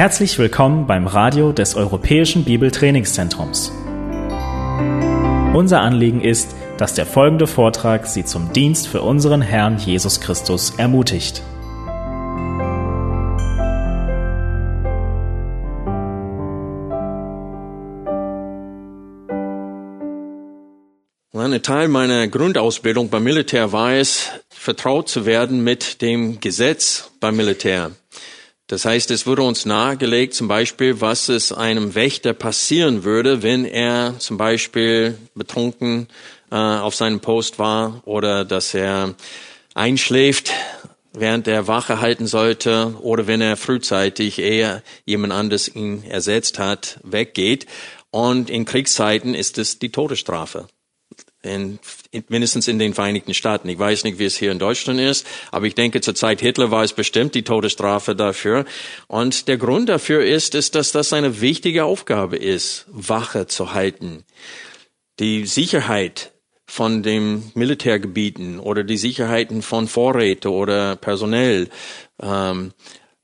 Herzlich willkommen beim Radio des Europäischen Bibeltrainingszentrums. Unser Anliegen ist, dass der folgende Vortrag Sie zum Dienst für unseren Herrn Jesus Christus ermutigt. Ein Teil meiner Grundausbildung beim Militär war es, vertraut zu werden mit dem Gesetz beim Militär. Das heißt, es wurde uns nahegelegt, zum Beispiel, was es einem Wächter passieren würde, wenn er zum Beispiel betrunken äh, auf seinem Post war oder dass er einschläft, während er Wache halten sollte oder wenn er frühzeitig, eher jemand anderes ihn ersetzt hat, weggeht. Und in Kriegszeiten ist es die Todesstrafe in, in, mindestens in den Vereinigten Staaten. Ich weiß nicht, wie es hier in Deutschland ist, aber ich denke, zur Zeit Hitler war es bestimmt die Todesstrafe dafür. Und der Grund dafür ist, ist, dass das eine wichtige Aufgabe ist, Wache zu halten. Die Sicherheit von den Militärgebieten oder die Sicherheiten von Vorräte oder personell ähm,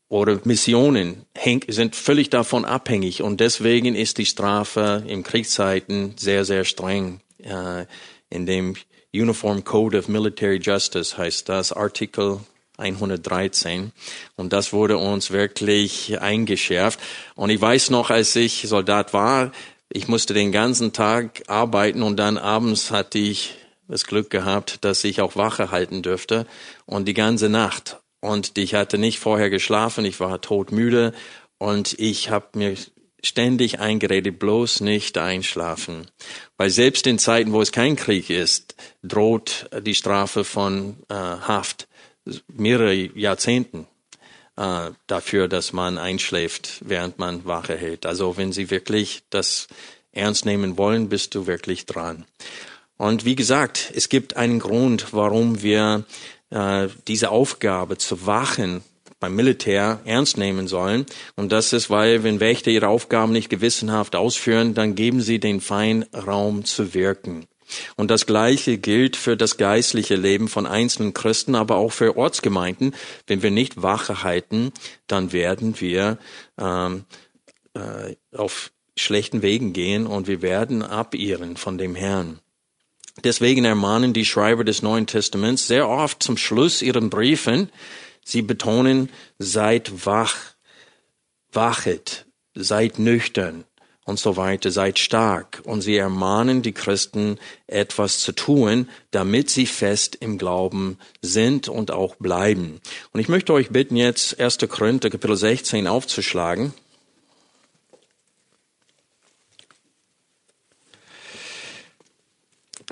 oder Missionen sind völlig davon abhängig und deswegen ist die Strafe in Kriegszeiten sehr, sehr streng äh, in dem Uniform Code of Military Justice heißt das, Artikel 113. Und das wurde uns wirklich eingeschärft. Und ich weiß noch, als ich Soldat war, ich musste den ganzen Tag arbeiten und dann abends hatte ich das Glück gehabt, dass ich auch Wache halten dürfte und die ganze Nacht. Und ich hatte nicht vorher geschlafen, ich war todmüde und ich habe mir ständig eingeredet, bloß nicht einschlafen. Weil selbst in Zeiten, wo es kein Krieg ist, droht die Strafe von äh, Haft mehrere Jahrzehnten äh, dafür, dass man einschläft, während man Wache hält. Also wenn Sie wirklich das ernst nehmen wollen, bist du wirklich dran. Und wie gesagt, es gibt einen Grund, warum wir äh, diese Aufgabe zu wachen beim Militär ernst nehmen sollen. Und das ist, weil wenn Wächter ihre Aufgaben nicht gewissenhaft ausführen, dann geben sie den Feind Raum zu wirken. Und das Gleiche gilt für das geistliche Leben von einzelnen Christen, aber auch für Ortsgemeinden. Wenn wir nicht Wache halten, dann werden wir ähm, äh, auf schlechten Wegen gehen und wir werden abirren von dem Herrn. Deswegen ermahnen die Schreiber des Neuen Testaments sehr oft zum Schluss ihren Briefen, Sie betonen, seid wach, wachet, seid nüchtern und so weiter, seid stark. Und sie ermahnen die Christen, etwas zu tun, damit sie fest im Glauben sind und auch bleiben. Und ich möchte euch bitten, jetzt 1. Korinther Kapitel 16 aufzuschlagen.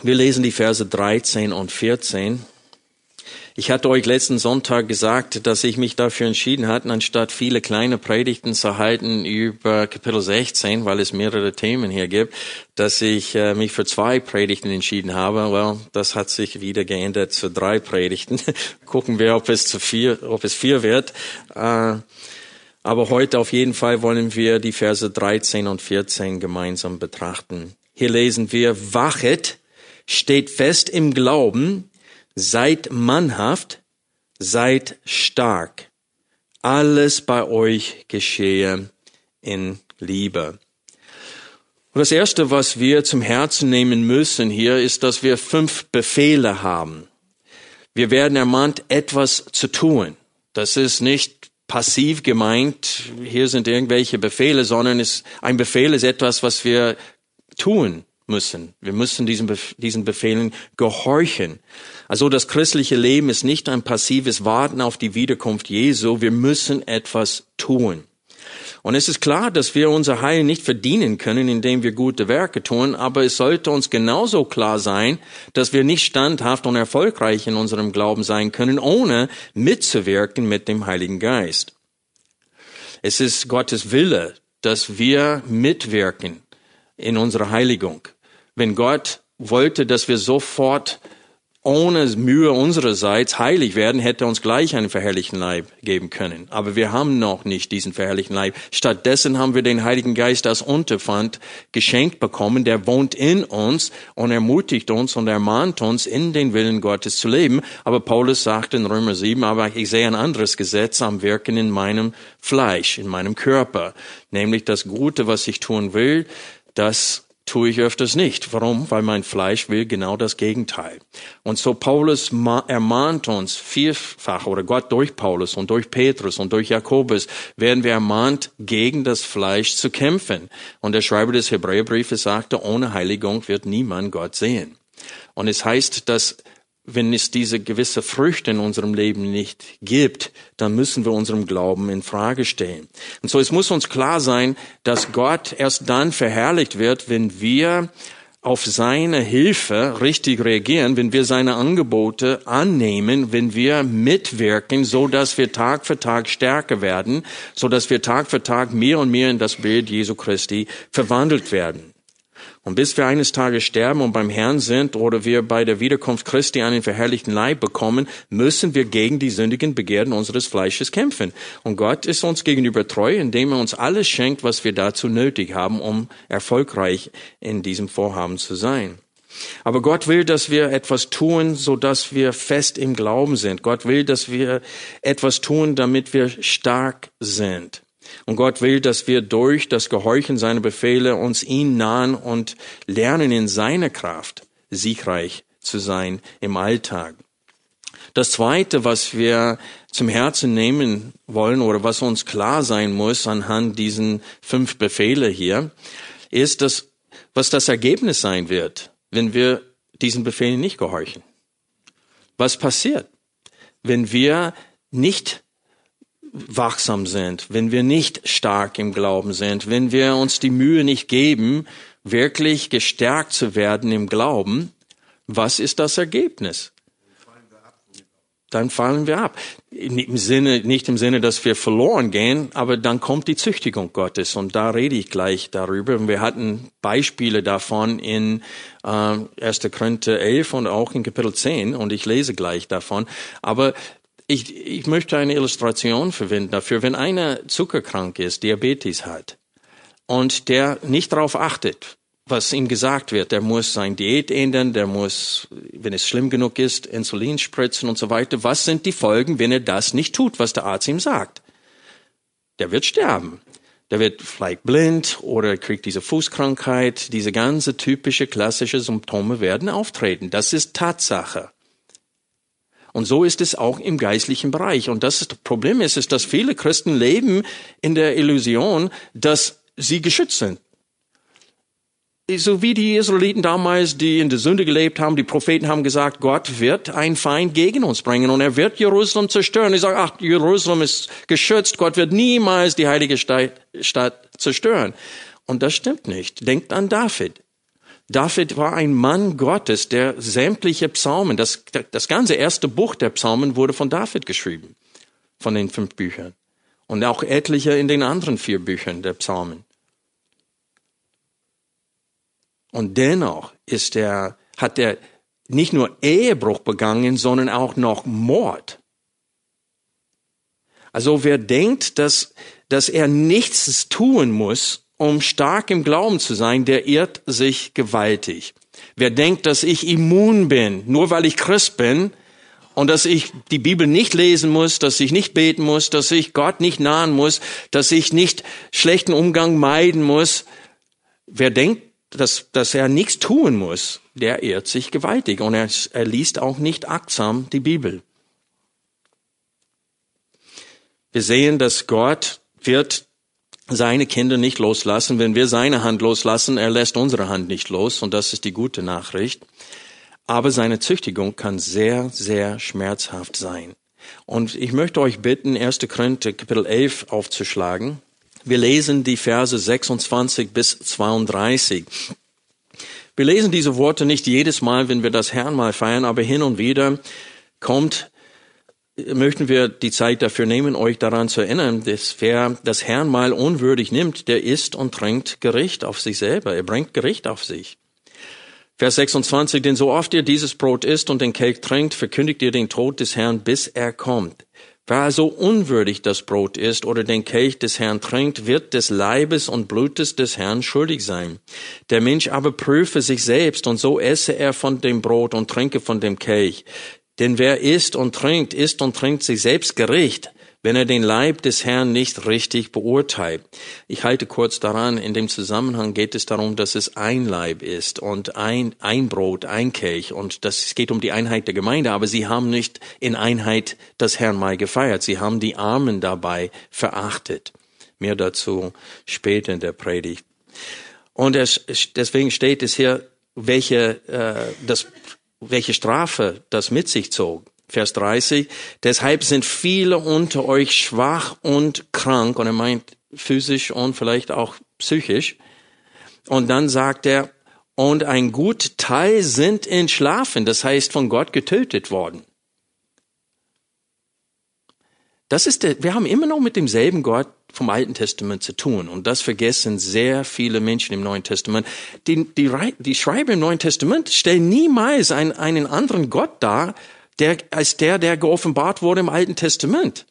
Wir lesen die Verse 13 und 14. Ich hatte euch letzten Sonntag gesagt, dass ich mich dafür entschieden hatte, anstatt viele kleine Predigten zu halten über Kapitel 16, weil es mehrere Themen hier gibt, dass ich äh, mich für zwei Predigten entschieden habe. Well, das hat sich wieder geändert zu drei Predigten. Gucken wir, ob es zu vier, ob es vier wird. Äh, aber heute auf jeden Fall wollen wir die Verse 13 und 14 gemeinsam betrachten. Hier lesen wir, wachet, steht fest im Glauben, Seid mannhaft, seid stark. Alles bei euch geschehe in Liebe. Und das erste, was wir zum Herzen nehmen müssen hier, ist, dass wir fünf Befehle haben. Wir werden ermahnt, etwas zu tun. Das ist nicht passiv gemeint, hier sind irgendwelche Befehle, sondern es, ein Befehl ist etwas, was wir tun müssen. Wir müssen diesen, Bef diesen Befehlen gehorchen. Also das christliche Leben ist nicht ein passives Warten auf die Wiederkunft Jesu. Wir müssen etwas tun. Und es ist klar, dass wir unser Heil nicht verdienen können, indem wir gute Werke tun, aber es sollte uns genauso klar sein, dass wir nicht standhaft und erfolgreich in unserem Glauben sein können, ohne mitzuwirken mit dem Heiligen Geist. Es ist Gottes Wille, dass wir mitwirken in unserer Heiligung. Wenn Gott wollte, dass wir sofort ohne Mühe unsererseits heilig werden, hätte uns gleich einen verherrlichten Leib geben können. Aber wir haben noch nicht diesen verherrlichten Leib. Stattdessen haben wir den Heiligen Geist als Unterpfand geschenkt bekommen. Der wohnt in uns und ermutigt uns und ermahnt uns, in den Willen Gottes zu leben. Aber Paulus sagt in Römer 7, aber ich sehe ein anderes Gesetz am Wirken in meinem Fleisch, in meinem Körper. Nämlich das Gute, was ich tun will, das tue ich öfters nicht. Warum? Weil mein Fleisch will genau das Gegenteil. Und so Paulus ermahnt uns vielfach, oder Gott durch Paulus und durch Petrus und durch Jakobus, werden wir ermahnt, gegen das Fleisch zu kämpfen. Und der Schreiber des Hebräerbriefes sagte, ohne Heiligung wird niemand Gott sehen. Und es heißt, dass wenn es diese gewisse Früchte in unserem Leben nicht gibt, dann müssen wir unserem Glauben in Frage stellen. Und so, es muss uns klar sein, dass Gott erst dann verherrlicht wird, wenn wir auf seine Hilfe richtig reagieren, wenn wir seine Angebote annehmen, wenn wir mitwirken, so dass wir Tag für Tag stärker werden, so dass wir Tag für Tag mehr und mehr in das Bild Jesu Christi verwandelt werden. Und bis wir eines Tages sterben und beim Herrn sind oder wir bei der Wiederkunft Christi einen verherrlichten Leib bekommen, müssen wir gegen die sündigen Begehren unseres Fleisches kämpfen. Und Gott ist uns gegenüber treu, indem er uns alles schenkt, was wir dazu nötig haben, um erfolgreich in diesem Vorhaben zu sein. Aber Gott will, dass wir etwas tun, so dass wir fest im Glauben sind. Gott will, dass wir etwas tun, damit wir stark sind. Und Gott will, dass wir durch das Gehorchen seiner Befehle uns ihn nahen und lernen in seiner Kraft siegreich zu sein im Alltag. Das zweite, was wir zum Herzen nehmen wollen oder was uns klar sein muss anhand diesen fünf Befehle hier, ist, dass, was das Ergebnis sein wird, wenn wir diesen Befehlen nicht gehorchen. Was passiert, wenn wir nicht wachsam sind, wenn wir nicht stark im Glauben sind, wenn wir uns die Mühe nicht geben, wirklich gestärkt zu werden im Glauben, was ist das Ergebnis? Dann fallen wir ab. Im Sinne, nicht im Sinne, dass wir verloren gehen, aber dann kommt die Züchtigung Gottes und da rede ich gleich darüber. Und wir hatten Beispiele davon in äh, 1. Korinther 11 und auch in Kapitel 10 und ich lese gleich davon. Aber ich, ich möchte eine Illustration verwenden dafür, wenn einer zuckerkrank ist, Diabetes hat und der nicht darauf achtet, was ihm gesagt wird. Der muss sein Diät ändern, der muss, wenn es schlimm genug ist, Insulin spritzen und so weiter. Was sind die Folgen, wenn er das nicht tut, was der Arzt ihm sagt? Der wird sterben. Der wird vielleicht blind oder kriegt diese Fußkrankheit. Diese ganze typische klassische Symptome werden auftreten. Das ist Tatsache. Und so ist es auch im geistlichen Bereich. Und das, das Problem ist, ist, dass viele Christen leben in der Illusion, dass sie geschützt sind. So wie die Israeliten damals, die in der Sünde gelebt haben, die Propheten haben gesagt, Gott wird einen Feind gegen uns bringen und er wird Jerusalem zerstören. Ich sage, ach, Jerusalem ist geschützt, Gott wird niemals die heilige Stadt zerstören. Und das stimmt nicht. Denkt an David. David war ein Mann Gottes, der sämtliche Psalmen, das, das ganze erste Buch der Psalmen wurde von David geschrieben, von den fünf Büchern. Und auch etliche in den anderen vier Büchern der Psalmen. Und dennoch ist er, hat er nicht nur Ehebruch begangen, sondern auch noch Mord. Also wer denkt, dass, dass er nichts tun muss, um stark im Glauben zu sein, der irrt sich gewaltig. Wer denkt, dass ich immun bin, nur weil ich Christ bin und dass ich die Bibel nicht lesen muss, dass ich nicht beten muss, dass ich Gott nicht nahen muss, dass ich nicht schlechten Umgang meiden muss, wer denkt, dass, dass er nichts tun muss, der irrt sich gewaltig und er, er liest auch nicht achtsam die Bibel. Wir sehen, dass Gott wird seine Kinder nicht loslassen. Wenn wir seine Hand loslassen, er lässt unsere Hand nicht los. Und das ist die gute Nachricht. Aber seine Züchtigung kann sehr, sehr schmerzhaft sein. Und ich möchte euch bitten, 1. Korinther Kapitel 11 aufzuschlagen. Wir lesen die Verse 26 bis 32. Wir lesen diese Worte nicht jedes Mal, wenn wir das Herrn mal feiern, aber hin und wieder kommt möchten wir die Zeit dafür nehmen, euch daran zu erinnern, dass wer das Herrn mal unwürdig nimmt, der isst und trinkt Gericht auf sich selber. Er bringt Gericht auf sich. Vers 26, denn so oft ihr dieses Brot isst und den Kelch trinkt, verkündigt ihr den Tod des Herrn, bis er kommt. Wer also unwürdig das Brot isst oder den Kelch des Herrn trinkt, wird des Leibes und Blutes des Herrn schuldig sein. Der Mensch aber prüfe sich selbst und so esse er von dem Brot und trinke von dem Kelch. Denn wer isst und trinkt, isst und trinkt sich selbst Gericht, wenn er den Leib des Herrn nicht richtig beurteilt. Ich halte kurz daran, in dem Zusammenhang geht es darum, dass es ein Leib ist und ein, ein Brot, ein Kelch und das es geht um die Einheit der Gemeinde, aber sie haben nicht in Einheit das Herrn mal gefeiert. Sie haben die Armen dabei verachtet. Mehr dazu später in der Predigt. Und es, deswegen steht es hier, welche, äh, das, welche Strafe das mit sich zog. Vers 30. Deshalb sind viele unter euch schwach und krank, und er meint physisch und vielleicht auch psychisch. Und dann sagt er, und ein gut Teil sind entschlafen, das heißt von Gott getötet worden. Das ist der, wir haben immer noch mit demselben Gott vom Alten Testament zu tun. Und das vergessen sehr viele Menschen im Neuen Testament. Die, die, die Schreiber im Neuen Testament stellen niemals einen, einen anderen Gott dar, der, als der, der geoffenbart wurde im Alten Testament.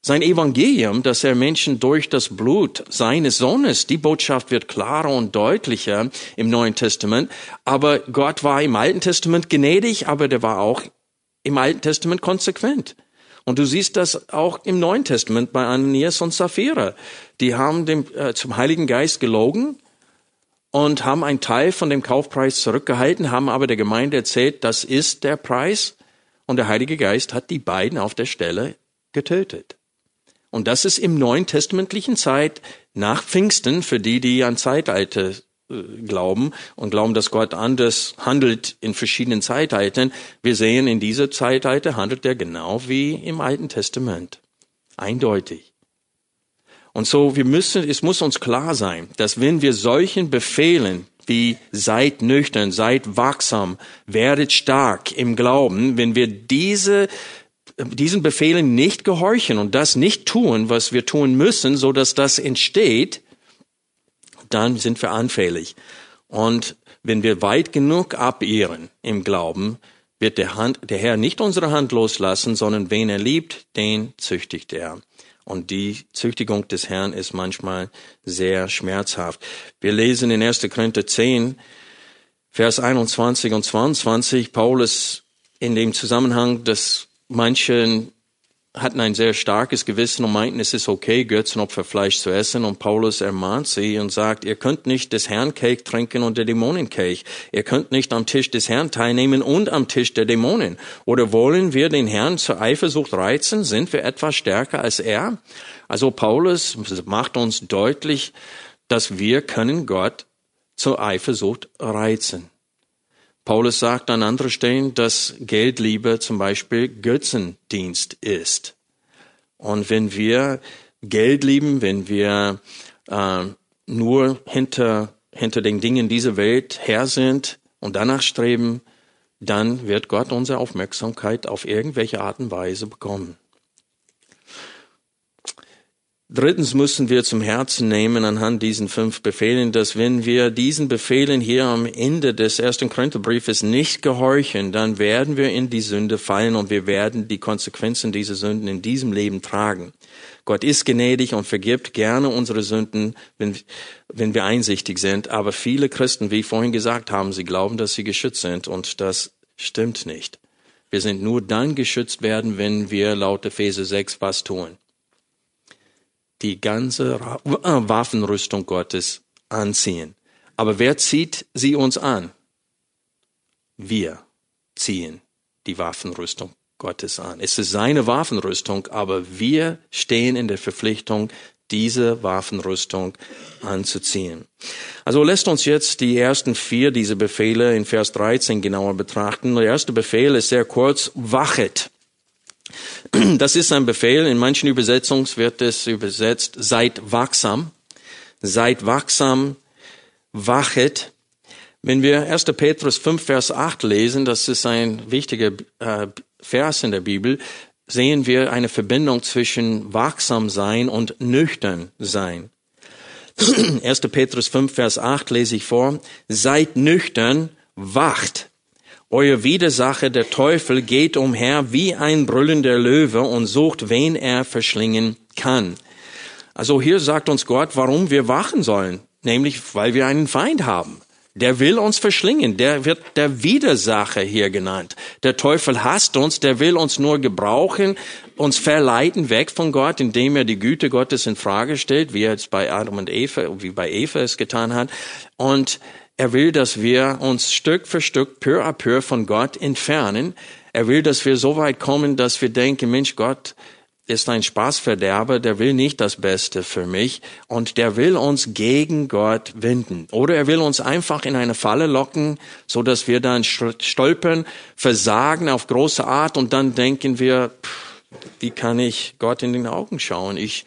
Sein Evangelium, dass er Menschen durch das Blut seines Sohnes, die Botschaft wird klarer und deutlicher im Neuen Testament. Aber Gott war im Alten Testament gnädig, aber der war auch im Alten Testament konsequent. Und du siehst das auch im Neuen Testament bei Ananias und Sapphira. Die haben dem, äh, zum Heiligen Geist gelogen und haben einen Teil von dem Kaufpreis zurückgehalten, haben aber der Gemeinde erzählt, das ist der Preis. Und der Heilige Geist hat die beiden auf der Stelle getötet. Und das ist im neuen testamentlichen Zeit nach Pfingsten, für die, die an Zeitalter glauben und glauben, dass Gott anders handelt in verschiedenen Zeitaltern. Wir sehen, in dieser Zeitalter handelt er genau wie im Alten Testament. Eindeutig. Und so, wir müssen, es muss uns klar sein, dass wenn wir solchen Befehlen wie seid nüchtern, seid wachsam, werdet stark im Glauben, wenn wir diese diesen Befehlen nicht gehorchen und das nicht tun, was wir tun müssen, so dass das entsteht, dann sind wir anfällig. Und wenn wir weit genug abirren im Glauben, wird der, Hand, der Herr nicht unsere Hand loslassen, sondern wen er liebt, den züchtigt er. Und die Züchtigung des Herrn ist manchmal sehr schmerzhaft. Wir lesen in 1. Korinther 10, Vers 21 und 22, Paulus in dem Zusammenhang, dass manchen hatten ein sehr starkes Gewissen und meinten, es ist okay, Götzenopferfleisch zu essen. Und Paulus ermahnt sie und sagt, ihr könnt nicht des Herrn Kelch trinken und der Dämonenkelch. Ihr könnt nicht am Tisch des Herrn teilnehmen und am Tisch der Dämonen. Oder wollen wir den Herrn zur Eifersucht reizen? Sind wir etwas stärker als er? Also Paulus macht uns deutlich, dass wir können Gott zur Eifersucht reizen. Paulus sagt an anderen Stellen, dass Geldliebe zum Beispiel Götzendienst ist. Und wenn wir Geld lieben, wenn wir äh, nur hinter, hinter den Dingen dieser Welt her sind und danach streben, dann wird Gott unsere Aufmerksamkeit auf irgendwelche Art und Weise bekommen. Drittens müssen wir zum Herzen nehmen anhand diesen fünf Befehlen, dass wenn wir diesen Befehlen hier am Ende des ersten Korintherbriefes nicht gehorchen, dann werden wir in die Sünde fallen und wir werden die Konsequenzen dieser Sünden in diesem Leben tragen. Gott ist gnädig und vergibt gerne unsere Sünden, wenn, wenn wir einsichtig sind. Aber viele Christen, wie ich vorhin gesagt habe, sie glauben, dass sie geschützt sind und das stimmt nicht. Wir sind nur dann geschützt werden, wenn wir laut Epheser 6 was tun die ganze äh, Waffenrüstung Gottes anziehen. Aber wer zieht sie uns an? Wir ziehen die Waffenrüstung Gottes an. Es ist seine Waffenrüstung, aber wir stehen in der Verpflichtung, diese Waffenrüstung anzuziehen. Also lässt uns jetzt die ersten vier dieser Befehle in Vers 13 genauer betrachten. Der erste Befehl ist sehr kurz, wachet. Das ist ein Befehl. In manchen Übersetzungen wird es übersetzt, seid wachsam. Seid wachsam, wachet. Wenn wir 1. Petrus 5, Vers 8 lesen, das ist ein wichtiger äh, Vers in der Bibel, sehen wir eine Verbindung zwischen wachsam sein und nüchtern sein. 1. Petrus 5, Vers 8 lese ich vor. Seid nüchtern, wacht. Euer Widersacher, der Teufel, geht umher wie ein brüllender Löwe und sucht, wen er verschlingen kann. Also hier sagt uns Gott, warum wir wachen sollen. Nämlich, weil wir einen Feind haben. Der will uns verschlingen. Der wird der Widersacher hier genannt. Der Teufel hasst uns. Der will uns nur gebrauchen, uns verleiten weg von Gott, indem er die Güte Gottes in Frage stellt, wie er jetzt bei Adam und Eva, wie bei Eva es getan hat. Und er will, dass wir uns Stück für Stück, peu à peu von Gott entfernen. Er will, dass wir so weit kommen, dass wir denken, Mensch, Gott, ist ein Spaßverderber, der will nicht das Beste für mich und der will uns gegen Gott wenden. Oder er will uns einfach in eine Falle locken, so dass wir dann stolpern, versagen auf große Art und dann denken wir, pff, wie kann ich Gott in den Augen schauen? Ich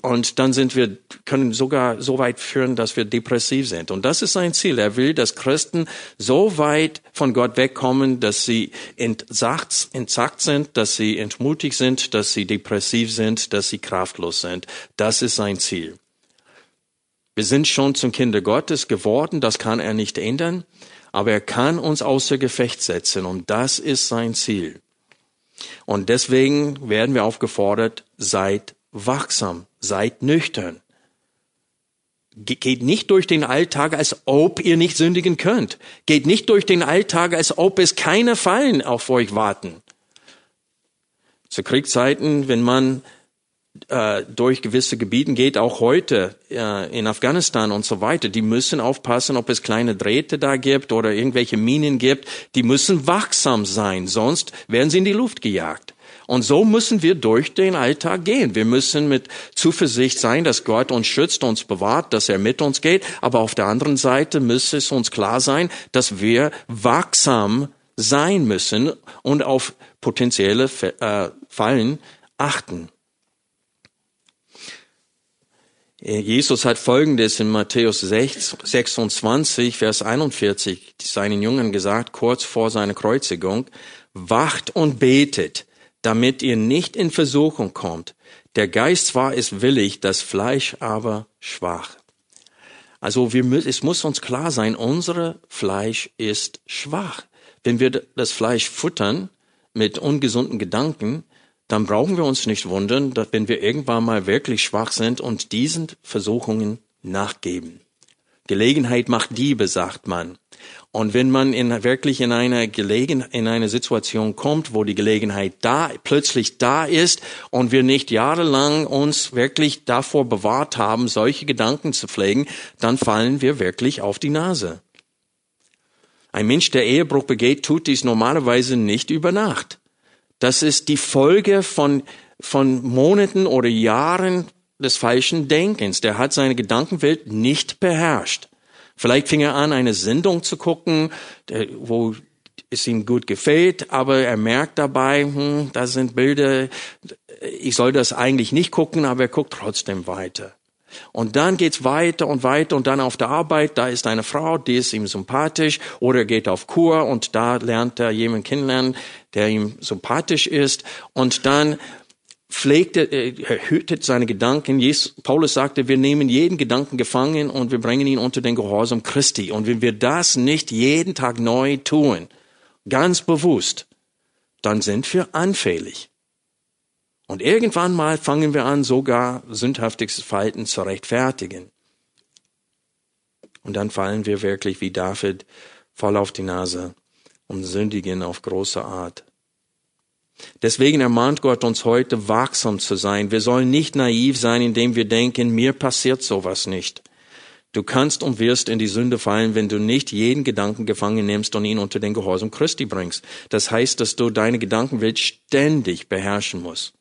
und dann sind wir, können sogar so weit führen, dass wir depressiv sind. Und das ist sein Ziel. Er will, dass Christen so weit von Gott wegkommen, dass sie entsagt, entsagt sind, dass sie entmutigt sind, dass sie depressiv sind, dass sie kraftlos sind. Das ist sein Ziel. Wir sind schon zum Kinder Gottes geworden. Das kann er nicht ändern. Aber er kann uns außer Gefecht setzen. Und das ist sein Ziel. Und deswegen werden wir aufgefordert, seid wachsam, seid nüchtern. Geht nicht durch den Alltag, als ob ihr nicht sündigen könnt. Geht nicht durch den Alltag, als ob es keine Fallen auf euch warten. Zu Kriegszeiten, wenn man äh, durch gewisse Gebieten geht, auch heute äh, in Afghanistan und so weiter, die müssen aufpassen, ob es kleine Drähte da gibt oder irgendwelche Minen gibt. Die müssen wachsam sein, sonst werden sie in die Luft gejagt. Und so müssen wir durch den Alltag gehen. Wir müssen mit Zuversicht sein, dass Gott uns schützt, uns bewahrt, dass er mit uns geht. Aber auf der anderen Seite müsste es uns klar sein, dass wir wachsam sein müssen und auf potenzielle äh, Fallen achten. Jesus hat Folgendes in Matthäus 26, Vers 41 seinen Jüngern gesagt, kurz vor seiner Kreuzigung, wacht und betet, damit ihr nicht in Versuchung kommt. Der Geist zwar ist willig, das Fleisch aber schwach. Also wir, es muss uns klar sein, unsere Fleisch ist schwach. Wenn wir das Fleisch futtern mit ungesunden Gedanken, dann brauchen wir uns nicht wundern, dass wenn wir irgendwann mal wirklich schwach sind und diesen Versuchungen nachgeben. Gelegenheit macht Diebe, sagt man. Und wenn man in, wirklich in eine Gelegen, in eine Situation kommt, wo die Gelegenheit da, plötzlich da ist und wir nicht jahrelang uns wirklich davor bewahrt haben, solche Gedanken zu pflegen, dann fallen wir wirklich auf die Nase. Ein Mensch, der Ehebruch begeht, tut dies normalerweise nicht über Nacht. Das ist die Folge von, von Monaten oder Jahren des falschen Denkens. Der hat seine Gedankenwelt nicht beherrscht. Vielleicht fing er an, eine Sendung zu gucken, wo es ihm gut gefällt, aber er merkt dabei, hm, da sind Bilder, ich soll das eigentlich nicht gucken, aber er guckt trotzdem weiter. Und dann geht's weiter und weiter und dann auf der Arbeit, da ist eine Frau, die ist ihm sympathisch oder er geht auf Kur und da lernt er jemanden kennenlernen, der ihm sympathisch ist und dann pflegt er, er hütet seine Gedanken. Jesus, Paulus sagte, wir nehmen jeden Gedanken gefangen und wir bringen ihn unter den Gehorsam Christi. Und wenn wir das nicht jeden Tag neu tun, ganz bewusst, dann sind wir anfällig. Und irgendwann mal fangen wir an, sogar sündhaftiges Verhalten zu rechtfertigen. Und dann fallen wir wirklich wie David voll auf die Nase und sündigen auf große Art. Deswegen ermahnt Gott uns heute, wachsam zu sein. Wir sollen nicht naiv sein, indem wir denken, mir passiert sowas nicht. Du kannst und wirst in die Sünde fallen, wenn du nicht jeden Gedanken gefangen nimmst und ihn unter den Gehorsam Christi bringst. Das heißt, dass du deine Gedankenwelt ständig beherrschen musst.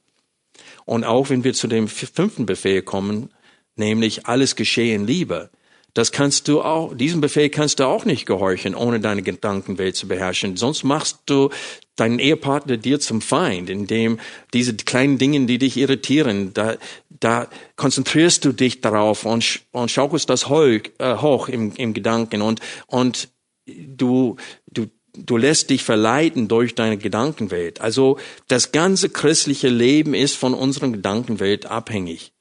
Und auch wenn wir zu dem fünften Befehl kommen, nämlich alles geschehe in Liebe, das kannst du auch, diesem Befehl kannst du auch nicht gehorchen, ohne deine Gedankenwelt zu beherrschen. Sonst machst du deinen Ehepartner dir zum Feind, indem diese kleinen Dinge, die dich irritieren, da, da konzentrierst du dich darauf und, und schaukelst das hoch, äh, hoch im, im Gedanken und, und du, du, du lässt dich verleiten durch deine Gedankenwelt. Also das ganze christliche Leben ist von unserer Gedankenwelt abhängig.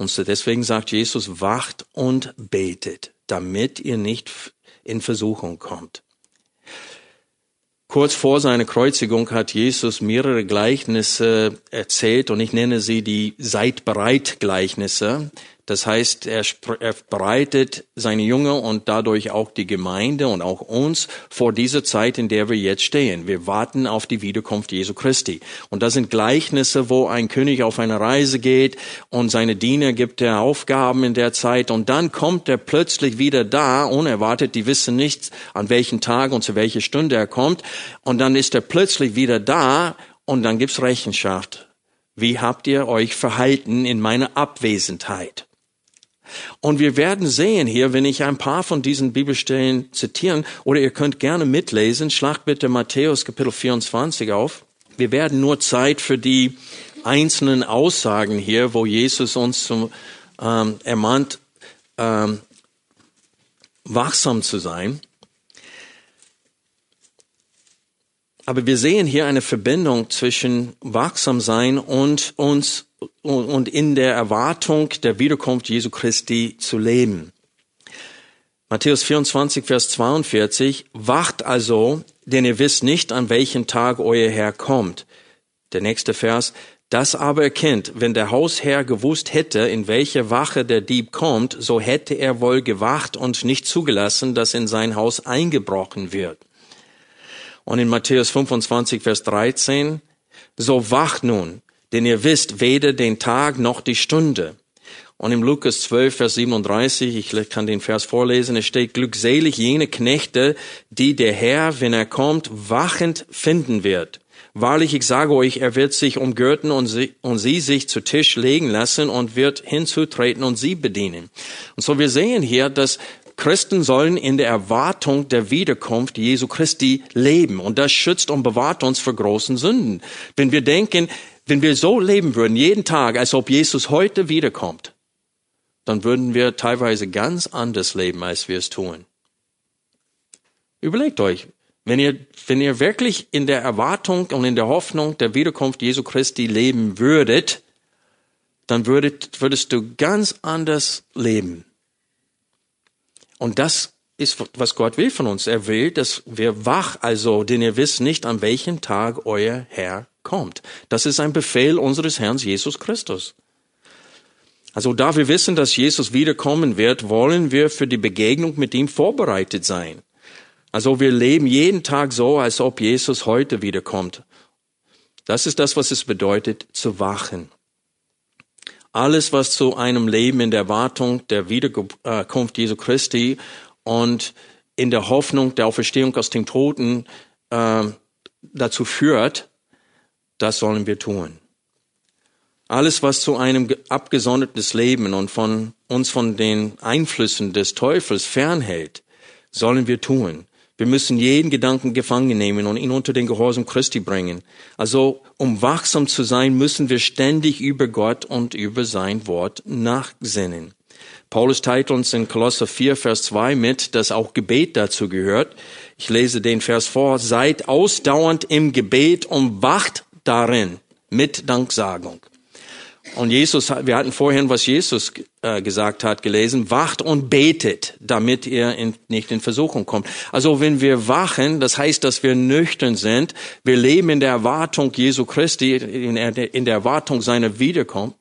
Und so deswegen sagt Jesus, wacht und betet, damit ihr nicht in Versuchung kommt. Kurz vor seiner Kreuzigung hat Jesus mehrere Gleichnisse erzählt und ich nenne sie die Seid bereit Gleichnisse. Das heißt, er, er bereitet seine Jünger und dadurch auch die Gemeinde und auch uns vor dieser Zeit, in der wir jetzt stehen. Wir warten auf die Wiederkunft Jesu Christi. Und das sind Gleichnisse, wo ein König auf eine Reise geht und seine Diener gibt er Aufgaben in der Zeit und dann kommt er plötzlich wieder da, unerwartet. Die wissen nicht, an welchem Tag und zu welcher Stunde er kommt. Und dann ist er plötzlich wieder da und dann gibt's Rechenschaft. Wie habt ihr euch verhalten in meiner Abwesenheit? Und wir werden sehen hier, wenn ich ein paar von diesen Bibelstellen zitieren, oder ihr könnt gerne mitlesen, schlagt bitte Matthäus Kapitel 24 auf. Wir werden nur Zeit für die einzelnen Aussagen hier, wo Jesus uns zum, ähm, ermahnt, ähm, wachsam zu sein. Aber wir sehen hier eine Verbindung zwischen wachsam sein und uns und in der Erwartung der Wiederkunft Jesu Christi zu leben. Matthäus 24, Vers 42, wacht also, denn ihr wisst nicht, an welchem Tag euer Herr kommt. Der nächste Vers, das aber erkennt, wenn der Hausherr gewusst hätte, in welche Wache der Dieb kommt, so hätte er wohl gewacht und nicht zugelassen, dass in sein Haus eingebrochen wird. Und in Matthäus 25, Vers 13, so wacht nun, denn ihr wisst weder den Tag noch die Stunde. Und im Lukas 12, Vers 37, ich kann den Vers vorlesen, es steht, glückselig jene Knechte, die der Herr, wenn er kommt, wachend finden wird. Wahrlich, ich sage euch, er wird sich umgürten und sie, und sie sich zu Tisch legen lassen und wird hinzutreten und sie bedienen. Und so wir sehen hier, dass Christen sollen in der Erwartung der Wiederkunft Jesu Christi leben. Und das schützt und bewahrt uns vor großen Sünden. Wenn wir denken, wenn wir so leben würden, jeden Tag, als ob Jesus heute wiederkommt, dann würden wir teilweise ganz anders leben, als wir es tun. Überlegt euch, wenn ihr, wenn ihr wirklich in der Erwartung und in der Hoffnung der Wiederkunft Jesu Christi leben würdet, dann würdet, würdest du ganz anders leben. Und das ist, was Gott will von uns. Er will, dass wir wach, also, denn ihr wisst nicht, an welchem Tag euer Herr kommt. Das ist ein Befehl unseres Herrn Jesus Christus. Also da wir wissen, dass Jesus wiederkommen wird, wollen wir für die Begegnung mit ihm vorbereitet sein. Also wir leben jeden Tag so, als ob Jesus heute wiederkommt. Das ist das, was es bedeutet, zu wachen. Alles, was zu einem Leben in der Erwartung der Wiederkunft Jesu Christi und in der Hoffnung der Auferstehung aus den Toten äh, dazu führt, das sollen wir tun. Alles, was zu einem abgesondertes Leben und von uns von den Einflüssen des Teufels fernhält, sollen wir tun. Wir müssen jeden Gedanken gefangen nehmen und ihn unter den Gehorsam Christi bringen. Also, um wachsam zu sein, müssen wir ständig über Gott und über sein Wort nachsinnen. Paulus teilt uns in Kolosser 4, Vers 2 mit, dass auch Gebet dazu gehört. Ich lese den Vers vor. Seid ausdauernd im Gebet und wacht darin mit Danksagung. Und Jesus, wir hatten vorhin, was Jesus äh, gesagt hat, gelesen, wacht und betet, damit ihr in, nicht in Versuchung kommt. Also wenn wir wachen, das heißt, dass wir nüchtern sind, wir leben in der Erwartung Jesu Christi, in der, in der Erwartung seiner Wiederkunft,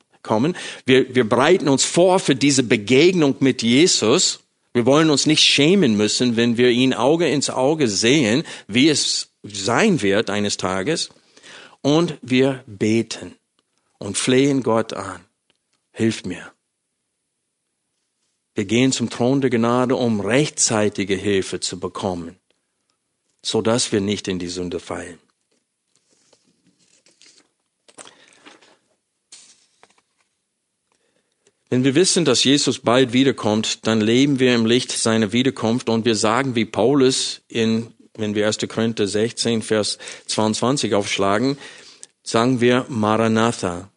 wir, wir bereiten uns vor für diese Begegnung mit Jesus. Wir wollen uns nicht schämen müssen, wenn wir ihn Auge ins Auge sehen, wie es sein wird eines Tages. Und wir beten und flehen Gott an. Hilf mir. Wir gehen zum Thron der Gnade, um rechtzeitige Hilfe zu bekommen, so dass wir nicht in die Sünde fallen. Wenn wir wissen, dass Jesus bald wiederkommt, dann leben wir im Licht seiner Wiederkunft und wir sagen wie Paulus in wenn wir 1. Korinther 16, Vers 22 aufschlagen, sagen wir Maranatha.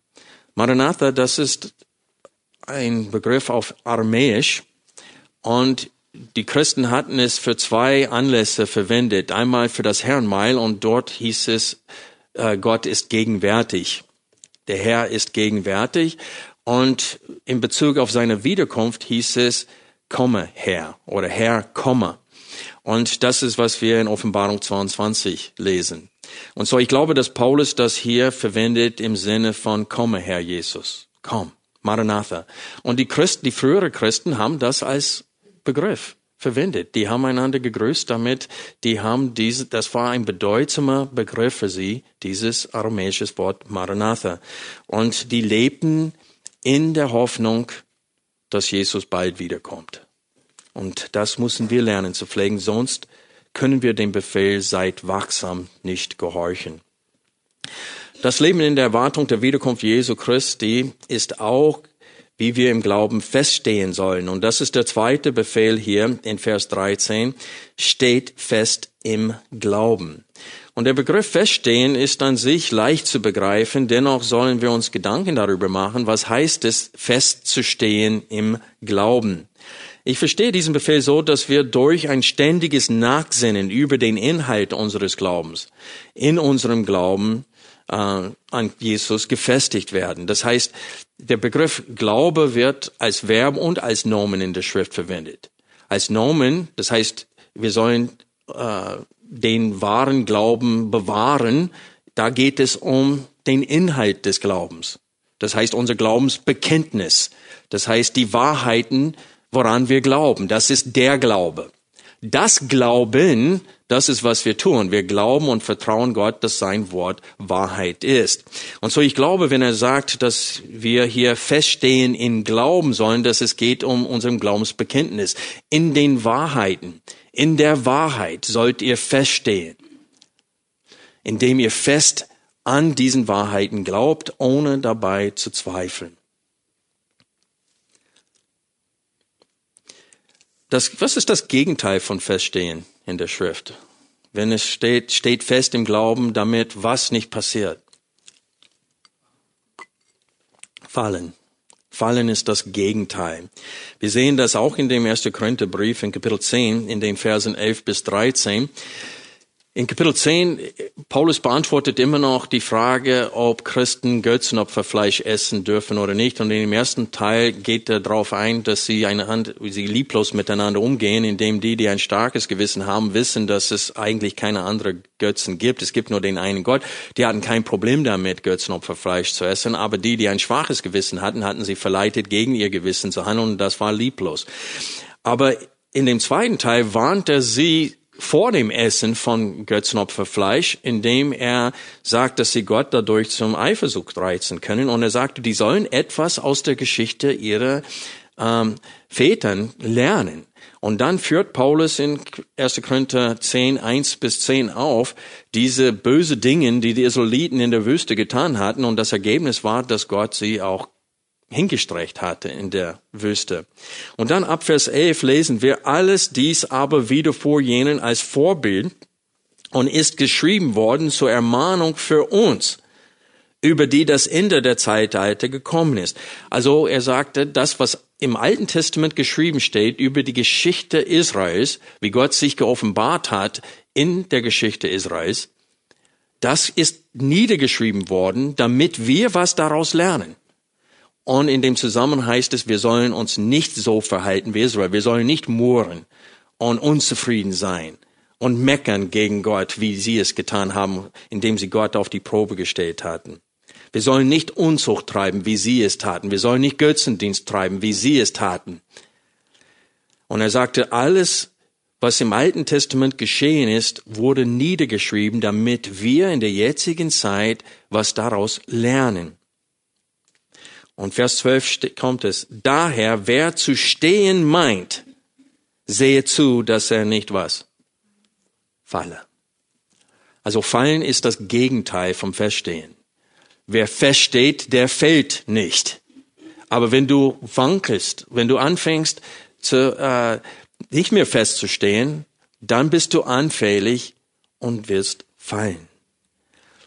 Maranatha, das ist ein Begriff auf Aramäisch und die Christen hatten es für zwei Anlässe verwendet. Einmal für das Herrenmeil und dort hieß es, äh, Gott ist gegenwärtig. Der Herr ist gegenwärtig. Und in Bezug auf seine Wiederkunft hieß es, komme Herr oder Herr, komme. Und das ist, was wir in Offenbarung 22 lesen. Und so, ich glaube, dass Paulus das hier verwendet im Sinne von komme Herr Jesus. Komm. Maranatha. Und die Christen, die frühere Christen haben das als Begriff verwendet. Die haben einander gegrüßt damit. Die haben diese, das war ein bedeutsamer Begriff für sie, dieses aramäische Wort Maranatha. Und die lebten in der Hoffnung, dass Jesus bald wiederkommt. Und das müssen wir lernen zu pflegen, sonst können wir dem Befehl seid wachsam nicht gehorchen. Das Leben in der Erwartung der Wiederkunft Jesu Christi ist auch, wie wir im Glauben feststehen sollen. Und das ist der zweite Befehl hier in Vers 13. Steht fest im Glauben. Und der Begriff feststehen ist an sich leicht zu begreifen, dennoch sollen wir uns Gedanken darüber machen, was heißt es, festzustehen im Glauben. Ich verstehe diesen Befehl so, dass wir durch ein ständiges Nachsinnen über den Inhalt unseres Glaubens in unserem Glauben äh, an Jesus gefestigt werden. Das heißt, der Begriff Glaube wird als Verb und als Nomen in der Schrift verwendet. Als Nomen, das heißt, wir sollen äh, den wahren Glauben bewahren. Da geht es um den Inhalt des Glaubens. Das heißt, unser Glaubensbekenntnis. Das heißt, die Wahrheiten, woran wir glauben. Das ist der Glaube. Das Glauben, das ist, was wir tun. Wir glauben und vertrauen Gott, dass sein Wort Wahrheit ist. Und so ich glaube, wenn er sagt, dass wir hier feststehen in Glauben sollen, dass es geht um unserem Glaubensbekenntnis. In den Wahrheiten, in der Wahrheit sollt ihr feststehen, indem ihr fest an diesen Wahrheiten glaubt, ohne dabei zu zweifeln. Das, was ist das Gegenteil von Feststehen in der Schrift? Wenn es steht, steht fest im Glauben, damit was nicht passiert. Fallen. Fallen ist das Gegenteil. Wir sehen das auch in dem 1. Korintherbrief in Kapitel 10, in den Versen 11 bis 13. In Kapitel 10, Paulus beantwortet immer noch die Frage, ob Christen Götzenopferfleisch essen dürfen oder nicht. Und in dem ersten Teil geht er darauf ein, dass sie eine Hand, sie lieblos miteinander umgehen, indem die, die ein starkes Gewissen haben, wissen, dass es eigentlich keine andere Götzen gibt. Es gibt nur den einen Gott. Die hatten kein Problem damit, Götzenopferfleisch zu essen. Aber die, die ein schwaches Gewissen hatten, hatten sie verleitet, gegen ihr Gewissen zu handeln. Und das war lieblos. Aber in dem zweiten Teil warnt er sie, vor dem Essen von Götzenopferfleisch, indem er sagt, dass sie Gott dadurch zum Eifersucht reizen können. Und er sagte, die sollen etwas aus der Geschichte ihrer ähm, Vätern lernen. Und dann führt Paulus in 1. Korinther 10, 1 bis 10 auf, diese böse Dinge, die die Israeliten in der Wüste getan hatten. Und das Ergebnis war, dass Gott sie auch hingestreckt hatte in der Wüste. Und dann ab Vers 11 lesen wir, alles dies aber wieder vor jenen als Vorbild und ist geschrieben worden zur Ermahnung für uns, über die das Ende der Zeitalter gekommen ist. Also er sagte, das, was im Alten Testament geschrieben steht über die Geschichte Israels, wie Gott sich geoffenbart hat in der Geschichte Israels, das ist niedergeschrieben worden, damit wir was daraus lernen. Und in dem Zusammenhang heißt es, wir sollen uns nicht so verhalten wie Israel. Wir sollen nicht murren und unzufrieden sein und meckern gegen Gott, wie sie es getan haben, indem sie Gott auf die Probe gestellt hatten. Wir sollen nicht Unzucht treiben, wie sie es taten. Wir sollen nicht Götzendienst treiben, wie sie es taten. Und er sagte, alles, was im Alten Testament geschehen ist, wurde niedergeschrieben, damit wir in der jetzigen Zeit was daraus lernen. Und Vers 12 kommt es. Daher, wer zu stehen meint, sehe zu, dass er nicht was? Falle. Also fallen ist das Gegenteil vom Feststehen. Wer feststeht, der fällt nicht. Aber wenn du wankelst, wenn du anfängst, zu, äh, nicht mehr festzustehen, dann bist du anfällig und wirst fallen.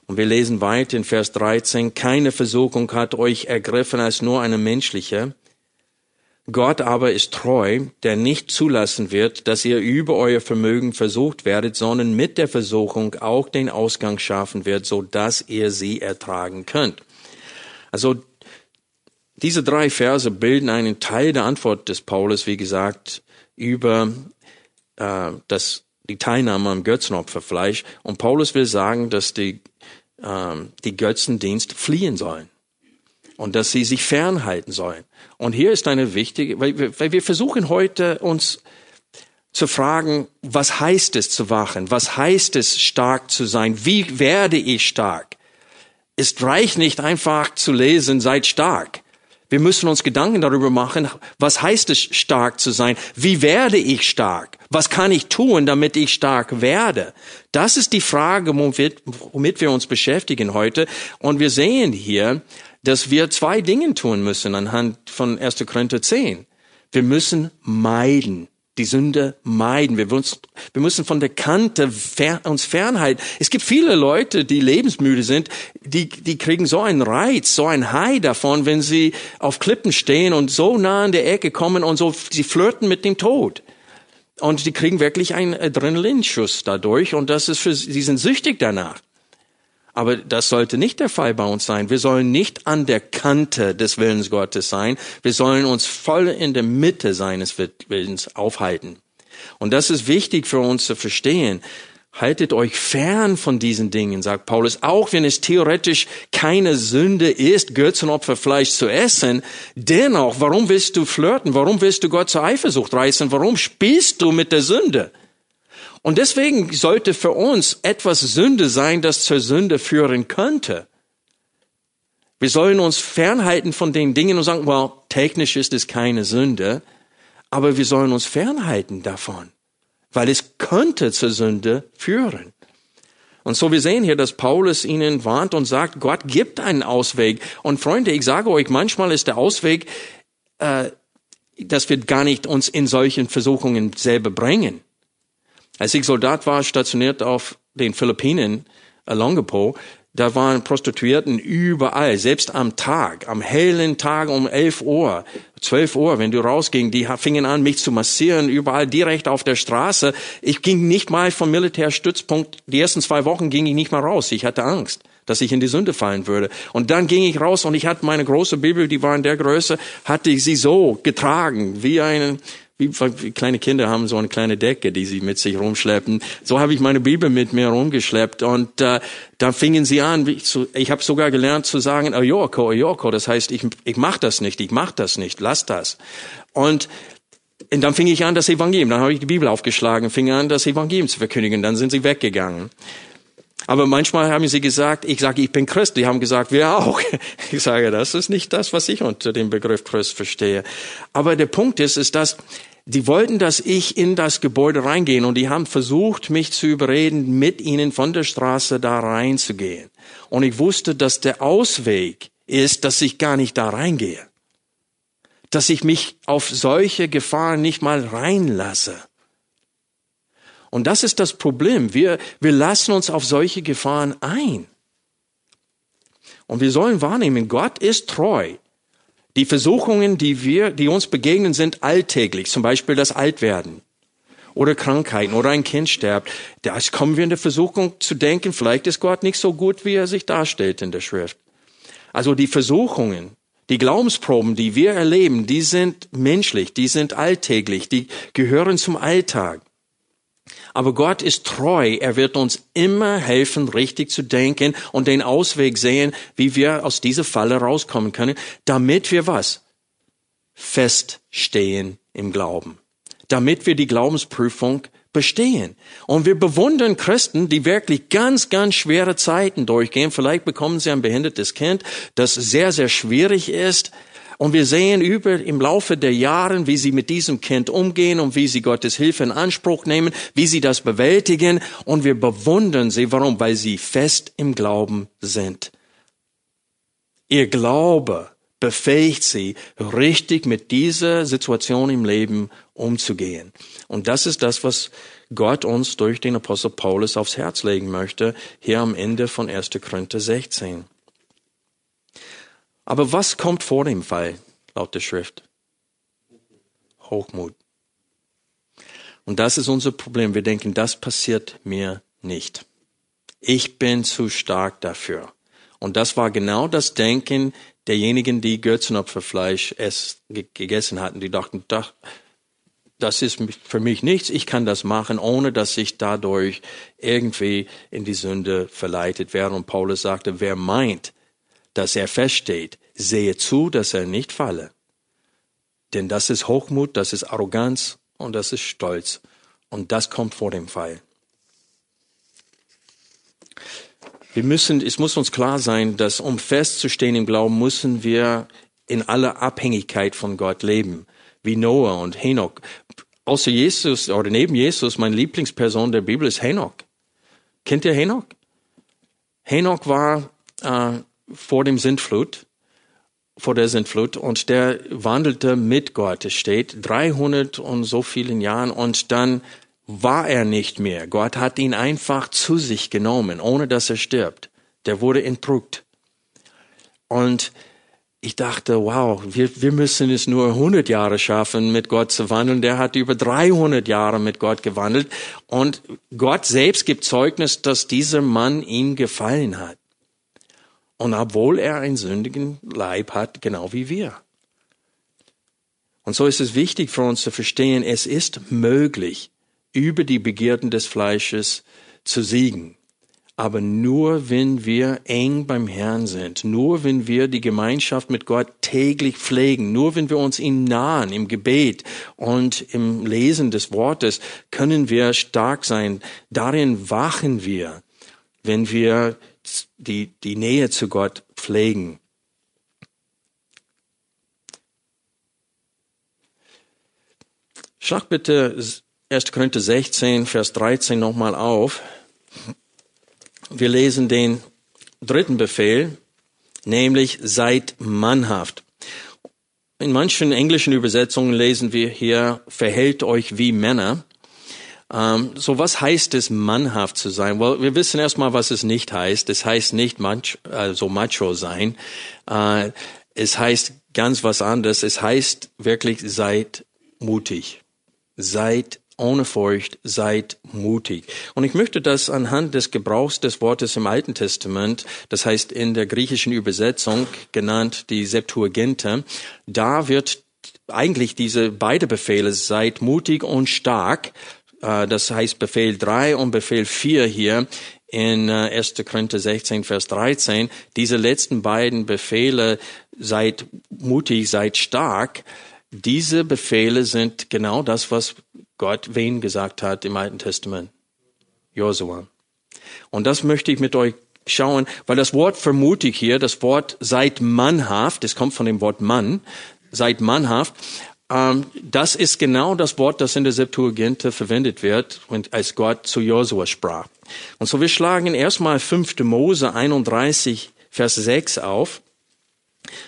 Und wir lesen weiter in Vers 13, keine Versuchung hat euch ergriffen als nur eine menschliche. Gott aber ist treu, der nicht zulassen wird, dass ihr über euer Vermögen versucht werdet, sondern mit der Versuchung auch den Ausgang schaffen wird, so dass ihr sie ertragen könnt. Also diese drei Verse bilden einen Teil der Antwort des Paulus, wie gesagt, über äh, das, die Teilnahme am Götzenopferfleisch. Und Paulus will sagen, dass die, äh, die Götzendienst fliehen sollen und dass sie sich fernhalten sollen. Und hier ist eine wichtige, weil wir, weil wir versuchen heute uns zu fragen, was heißt es zu wachen? Was heißt es stark zu sein? Wie werde ich stark? Es reicht nicht einfach zu lesen, seid stark. Wir müssen uns Gedanken darüber machen, was heißt es stark zu sein? Wie werde ich stark? Was kann ich tun, damit ich stark werde? Das ist die Frage, womit, wir uns beschäftigen heute. Und wir sehen hier, dass wir zwei Dinge tun müssen anhand von 1. Korinther 10. Wir müssen meiden die Sünde meiden. Wir, wir müssen von der Kante fer, uns fernhalten. Es gibt viele Leute, die lebensmüde sind, die, die kriegen so einen Reiz, so ein High davon, wenn sie auf Klippen stehen und so nah an der Ecke kommen und so, sie flirten mit dem Tod. Und die kriegen wirklich einen Adrenalinschuss dadurch und das ist für sie sind süchtig danach. Aber das sollte nicht der Fall bei uns sein. Wir sollen nicht an der Kante des Willens Gottes sein. Wir sollen uns voll in der Mitte seines Willens aufhalten. Und das ist wichtig für uns zu verstehen. Haltet euch fern von diesen Dingen, sagt Paulus. Auch wenn es theoretisch keine Sünde ist, Götzenopferfleisch zu essen, dennoch, warum willst du flirten? Warum willst du Gott zur Eifersucht reißen? Warum spielst du mit der Sünde? Und deswegen sollte für uns etwas Sünde sein, das zur Sünde führen könnte. Wir sollen uns fernhalten von den Dingen und sagen, well, technisch ist es keine Sünde, aber wir sollen uns fernhalten davon, weil es könnte zur Sünde führen. Und so wir sehen hier, dass Paulus ihnen warnt und sagt, Gott gibt einen Ausweg. Und Freunde, ich sage euch, manchmal ist der Ausweg, äh, dass wir gar nicht uns in solchen Versuchungen selber bringen. Als ich Soldat war, stationiert auf den Philippinen, äh, Longapo, da waren Prostituierten überall, selbst am Tag, am hellen Tag um 11 Uhr, 12 Uhr, wenn du rausging, die fingen an, mich zu massieren, überall direkt auf der Straße. Ich ging nicht mal vom Militärstützpunkt, die ersten zwei Wochen ging ich nicht mal raus, ich hatte Angst dass ich in die Sünde fallen würde. Und dann ging ich raus und ich hatte meine große Bibel, die war in der Größe, hatte ich sie so getragen, wie eine, wie, wie kleine Kinder haben so eine kleine Decke, die sie mit sich rumschleppen. So habe ich meine Bibel mit mir rumgeschleppt und äh, dann fingen sie an. Ich, zu, ich habe sogar gelernt zu sagen, Oyoko, Oyoko. Das heißt, ich, ich mach das nicht, ich mach das nicht, lass das. Und und dann fing ich an, das Evangelium. Dann habe ich die Bibel aufgeschlagen, fing an, das Evangelium zu verkündigen. Dann sind sie weggegangen. Aber manchmal haben sie gesagt, ich sage, ich bin Christ. Die haben gesagt, wir auch. Ich sage, das ist nicht das, was ich unter dem Begriff Christ verstehe. Aber der Punkt ist, ist, dass die wollten, dass ich in das Gebäude reingehe und die haben versucht, mich zu überreden, mit ihnen von der Straße da reinzugehen. Und ich wusste, dass der Ausweg ist, dass ich gar nicht da reingehe. Dass ich mich auf solche Gefahren nicht mal reinlasse. Und das ist das Problem. Wir, wir lassen uns auf solche Gefahren ein. Und wir sollen wahrnehmen, Gott ist treu. Die Versuchungen, die wir, die uns begegnen, sind alltäglich. Zum Beispiel das Altwerden oder Krankheiten oder ein Kind sterbt. Da kommen wir in der Versuchung zu denken, vielleicht ist Gott nicht so gut, wie er sich darstellt in der Schrift. Also die Versuchungen, die Glaubensproben, die wir erleben, die sind menschlich, die sind alltäglich, die gehören zum Alltag. Aber Gott ist treu. Er wird uns immer helfen, richtig zu denken und den Ausweg sehen, wie wir aus dieser Falle rauskommen können, damit wir was? Feststehen im Glauben. Damit wir die Glaubensprüfung bestehen. Und wir bewundern Christen, die wirklich ganz, ganz schwere Zeiten durchgehen. Vielleicht bekommen sie ein behindertes Kind, das sehr, sehr schwierig ist. Und wir sehen über im Laufe der Jahre, wie sie mit diesem Kind umgehen und wie sie Gottes Hilfe in Anspruch nehmen, wie sie das bewältigen. Und wir bewundern sie. Warum? Weil sie fest im Glauben sind. Ihr Glaube befähigt sie, richtig mit dieser Situation im Leben umzugehen. Und das ist das, was Gott uns durch den Apostel Paulus aufs Herz legen möchte, hier am Ende von 1. Korinther 16. Aber was kommt vor dem Fall, laut der Schrift? Hochmut. Und das ist unser Problem. Wir denken, das passiert mir nicht. Ich bin zu stark dafür. Und das war genau das Denken derjenigen, die Götzenopferfleisch es, gegessen hatten. Die dachten, das ist für mich nichts, ich kann das machen, ohne dass ich dadurch irgendwie in die Sünde verleitet werde. Und Paulus sagte, wer meint, dass er feststeht, sehe zu, dass er nicht falle. Denn das ist Hochmut, das ist Arroganz und das ist Stolz. Und das kommt vor dem Fall. Wir müssen, es muss uns klar sein, dass um festzustehen im Glauben, müssen wir in aller Abhängigkeit von Gott leben. Wie Noah und Henoch. Außer Jesus oder neben Jesus, meine Lieblingsperson der Bibel ist Henoch. Kennt ihr Henoch? Henoch war äh, vor dem Sintflut, vor der Sintflut und der wandelte mit Gott. Es steht 300 und so vielen Jahren und dann war er nicht mehr. Gott hat ihn einfach zu sich genommen, ohne dass er stirbt. Der wurde entrückt. Und ich dachte, wow, wir, wir müssen es nur 100 Jahre schaffen, mit Gott zu wandeln. Der hat über 300 Jahre mit Gott gewandelt. Und Gott selbst gibt Zeugnis, dass dieser Mann ihm gefallen hat. Und obwohl er einen sündigen Leib hat, genau wie wir. Und so ist es wichtig für uns zu verstehen, es ist möglich, über die Begierden des Fleisches zu siegen. Aber nur wenn wir eng beim Herrn sind, nur wenn wir die Gemeinschaft mit Gott täglich pflegen, nur wenn wir uns ihm nahen im Gebet und im Lesen des Wortes, können wir stark sein. Darin wachen wir, wenn wir die, die Nähe zu Gott pflegen. Schlag bitte 1. Korinther 16, Vers 13 nochmal auf. Wir lesen den dritten Befehl, nämlich seid mannhaft. In manchen englischen Übersetzungen lesen wir hier, verhält euch wie Männer. Ähm, so was heißt es, mannhaft zu sein? Well, wir wissen erstmal, was es nicht heißt. Es heißt nicht macho, also macho sein. Äh, es heißt ganz was anderes. Es heißt wirklich, seid mutig. Seid ohne Furcht, seid mutig. Und ich möchte das anhand des Gebrauchs des Wortes im Alten Testament, das heißt in der griechischen Übersetzung genannt die Septuaginta, da wird eigentlich diese beide Befehle, seid mutig und stark, das heißt Befehl 3 und Befehl 4 hier in 1. Äh, Korinther 16, Vers 13, diese letzten beiden Befehle, seid mutig, seid stark, diese Befehle sind genau das, was Gott wen gesagt hat im Alten Testament? Josua. Und das möchte ich mit euch schauen, weil das Wort vermutig hier, das Wort seid mannhaft, das kommt von dem Wort Mann, seid mannhaft, das ist genau das Wort, das in der Septuaginta verwendet wird, als Gott zu Josua sprach. Und so wir schlagen erstmal 5. Mose 31, Vers 6 auf.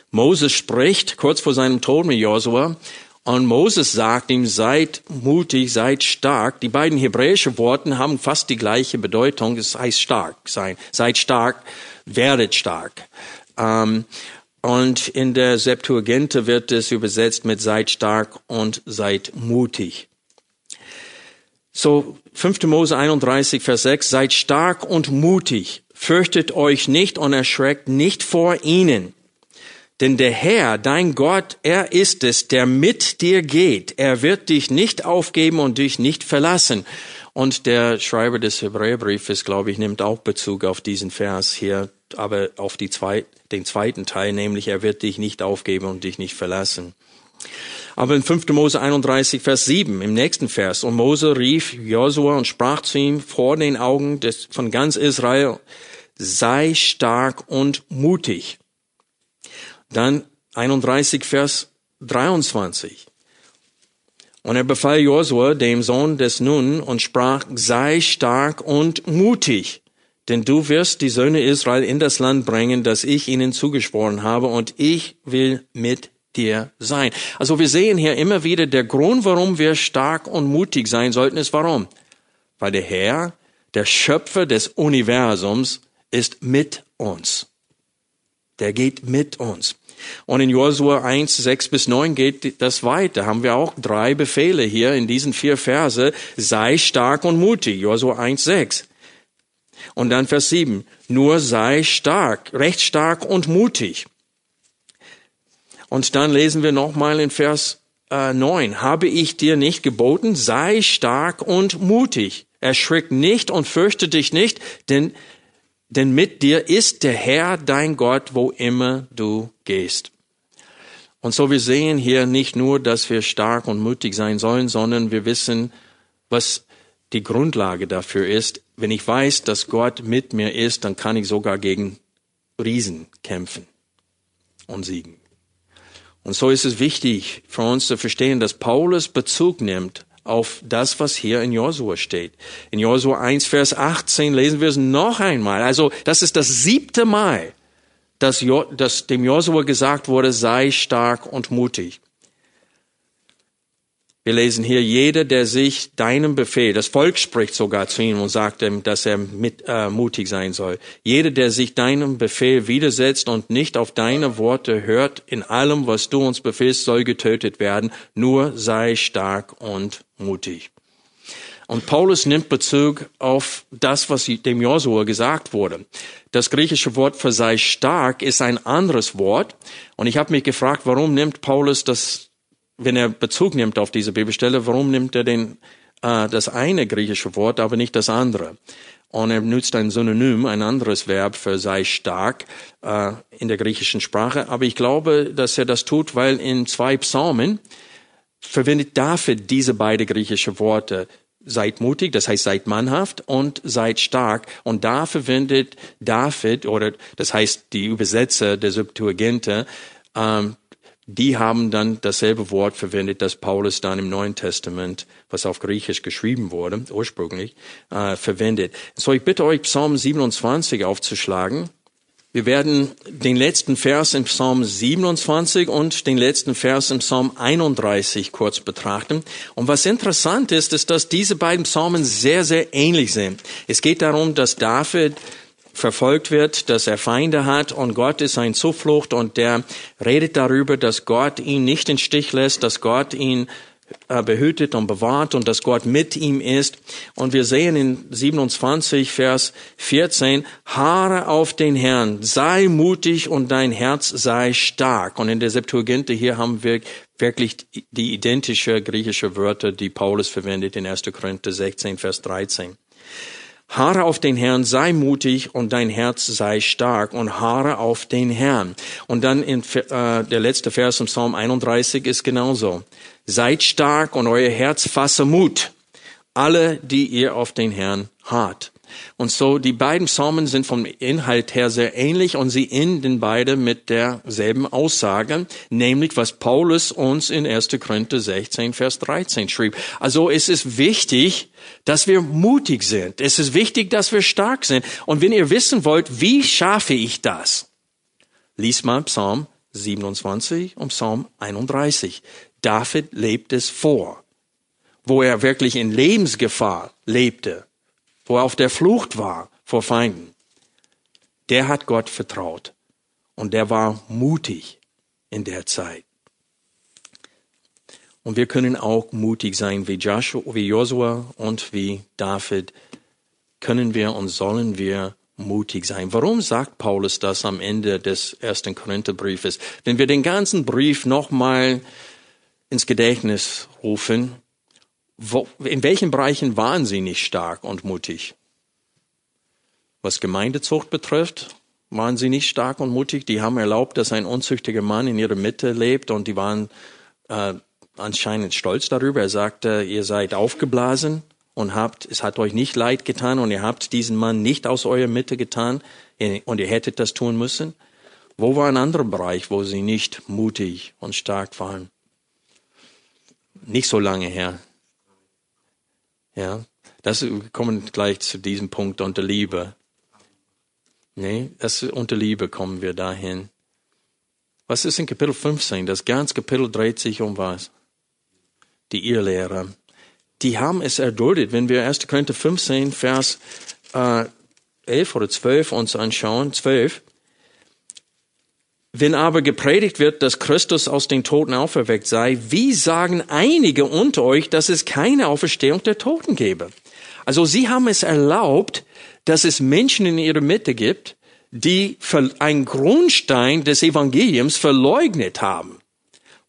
Moses spricht kurz vor seinem Tod mit Josua und Moses sagt ihm, seid mutig, seid stark. Die beiden hebräischen Worte haben fast die gleiche Bedeutung. Es heißt stark sein. Seid stark, werdet stark. Ähm, und in der Septuaginta wird es übersetzt mit seid stark und seid mutig. So, 5. Mose 31, Vers 6, seid stark und mutig, fürchtet euch nicht und erschreckt nicht vor ihnen. Denn der Herr, dein Gott, er ist es, der mit dir geht. Er wird dich nicht aufgeben und dich nicht verlassen. Und der Schreiber des Hebräerbriefes, glaube ich, nimmt auch Bezug auf diesen Vers hier, aber auf die zwei, den zweiten Teil, nämlich er wird dich nicht aufgeben und dich nicht verlassen. Aber in 5. Mose 31, Vers 7, im nächsten Vers, und Mose rief Josua und sprach zu ihm vor den Augen des, von ganz Israel, sei stark und mutig dann 31 Vers 23. Und er befahl Josua, dem Sohn des Nun, und sprach, sei stark und mutig, denn du wirst die Söhne Israel in das Land bringen, das ich ihnen zugeschworen habe, und ich will mit dir sein. Also wir sehen hier immer wieder, der Grund, warum wir stark und mutig sein sollten, ist warum? Weil der Herr, der Schöpfer des Universums, ist mit uns. Der geht mit uns. Und in Josua 1, 6 bis 9 geht das weiter. Haben wir auch drei Befehle hier in diesen vier Verse. Sei stark und mutig. Josua 1, 6. Und dann Vers 7. Nur sei stark, recht stark und mutig. Und dann lesen wir nochmal in Vers äh, 9. Habe ich dir nicht geboten, sei stark und mutig. Erschrick nicht und fürchte dich nicht, denn, denn mit dir ist der Herr dein Gott, wo immer du gehst. Und so wir sehen hier nicht nur, dass wir stark und mutig sein sollen, sondern wir wissen, was die Grundlage dafür ist. Wenn ich weiß, dass Gott mit mir ist, dann kann ich sogar gegen Riesen kämpfen und siegen. Und so ist es wichtig für uns zu verstehen, dass Paulus Bezug nimmt auf das, was hier in Josua steht. In Josua 1, Vers 18 lesen wir es noch einmal. Also das ist das siebte Mal, dass, jo, dass dem Josua gesagt wurde, sei stark und mutig. Wir lesen hier, jeder, der sich deinem Befehl, das Volk spricht sogar zu ihm und sagt ihm, dass er mit, äh, mutig sein soll. Jeder, der sich deinem Befehl widersetzt und nicht auf deine Worte hört, in allem, was du uns befiehlst, soll getötet werden. Nur sei stark und mutig. Und Paulus nimmt Bezug auf das, was dem Josua gesagt wurde. Das griechische Wort für sei stark ist ein anderes Wort. Und ich habe mich gefragt, warum nimmt Paulus das wenn er Bezug nimmt auf diese Bibelstelle, warum nimmt er den, äh, das eine griechische Wort, aber nicht das andere? Und er nutzt ein Synonym, ein anderes Verb für sei stark äh, in der griechischen Sprache. Aber ich glaube, dass er das tut, weil in zwei Psalmen verwendet David diese beiden griechische Worte. Seid mutig, das heißt seid mannhaft und seid stark. Und da verwendet David, oder das heißt die Übersetzer der Septuaginte, ähm, die haben dann dasselbe Wort verwendet, das Paulus dann im Neuen Testament, was auf Griechisch geschrieben wurde, ursprünglich, äh, verwendet. So, ich bitte euch, Psalm 27 aufzuschlagen. Wir werden den letzten Vers im Psalm 27 und den letzten Vers im Psalm 31 kurz betrachten. Und was interessant ist, ist, dass diese beiden Psalmen sehr, sehr ähnlich sind. Es geht darum, dass David verfolgt wird, dass er Feinde hat und Gott ist sein Zuflucht und der redet darüber, dass Gott ihn nicht in Stich lässt, dass Gott ihn äh, behütet und bewahrt und dass Gott mit ihm ist. Und wir sehen in 27 Vers 14, Haare auf den Herrn, sei mutig und dein Herz sei stark. Und in der Septuaginte hier haben wir wirklich die identische griechische Wörter, die Paulus verwendet in 1. Korinther 16, Vers 13. Haare auf den Herrn, sei mutig und dein Herz sei stark und haare auf den Herrn. Und dann in, äh, der letzte Vers im Psalm 31 ist genauso. Seid stark und euer Herz fasse Mut. Alle, die ihr auf den Herrn hart. Und so, die beiden Psalmen sind vom Inhalt her sehr ähnlich und sie enden beide mit derselben Aussage, nämlich was Paulus uns in 1. Korinther 16, Vers 13 schrieb. Also es ist wichtig, dass wir mutig sind. Es ist wichtig, dass wir stark sind. Und wenn ihr wissen wollt, wie schaffe ich das? Lies mal Psalm 27 und Psalm 31. David lebt es vor, wo er wirklich in Lebensgefahr lebte wo er auf der Flucht war vor Feinden, der hat Gott vertraut und der war mutig in der Zeit. Und wir können auch mutig sein wie Joshua, wie Joshua und wie David. Können wir und sollen wir mutig sein. Warum sagt Paulus das am Ende des ersten Korintherbriefes? Wenn wir den ganzen Brief nochmal ins Gedächtnis rufen, wo, in welchen Bereichen waren sie nicht stark und mutig? Was Gemeindezucht betrifft, waren sie nicht stark und mutig. Die haben erlaubt, dass ein unzüchtiger Mann in ihrer Mitte lebt und die waren äh, anscheinend stolz darüber. Er sagte, ihr seid aufgeblasen und habt, es hat euch nicht leid getan und ihr habt diesen Mann nicht aus eurer Mitte getan und ihr hättet das tun müssen. Wo war ein anderer Bereich, wo sie nicht mutig und stark waren? Nicht so lange her. Ja, das wir kommen gleich zu diesem Punkt unter Liebe. Nee, das unter Liebe kommen wir dahin. Was ist in Kapitel 15? Das ganze Kapitel dreht sich um was? Die Irrlehrer. Die haben es erduldet. Wenn wir 1. Korinther 15, Vers äh, 11 oder 12 uns anschauen, 12, wenn aber gepredigt wird, dass Christus aus den Toten auferweckt sei, wie sagen einige unter euch, dass es keine Auferstehung der Toten gebe? Also sie haben es erlaubt, dass es Menschen in ihrer Mitte gibt, die ein Grundstein des Evangeliums verleugnet haben.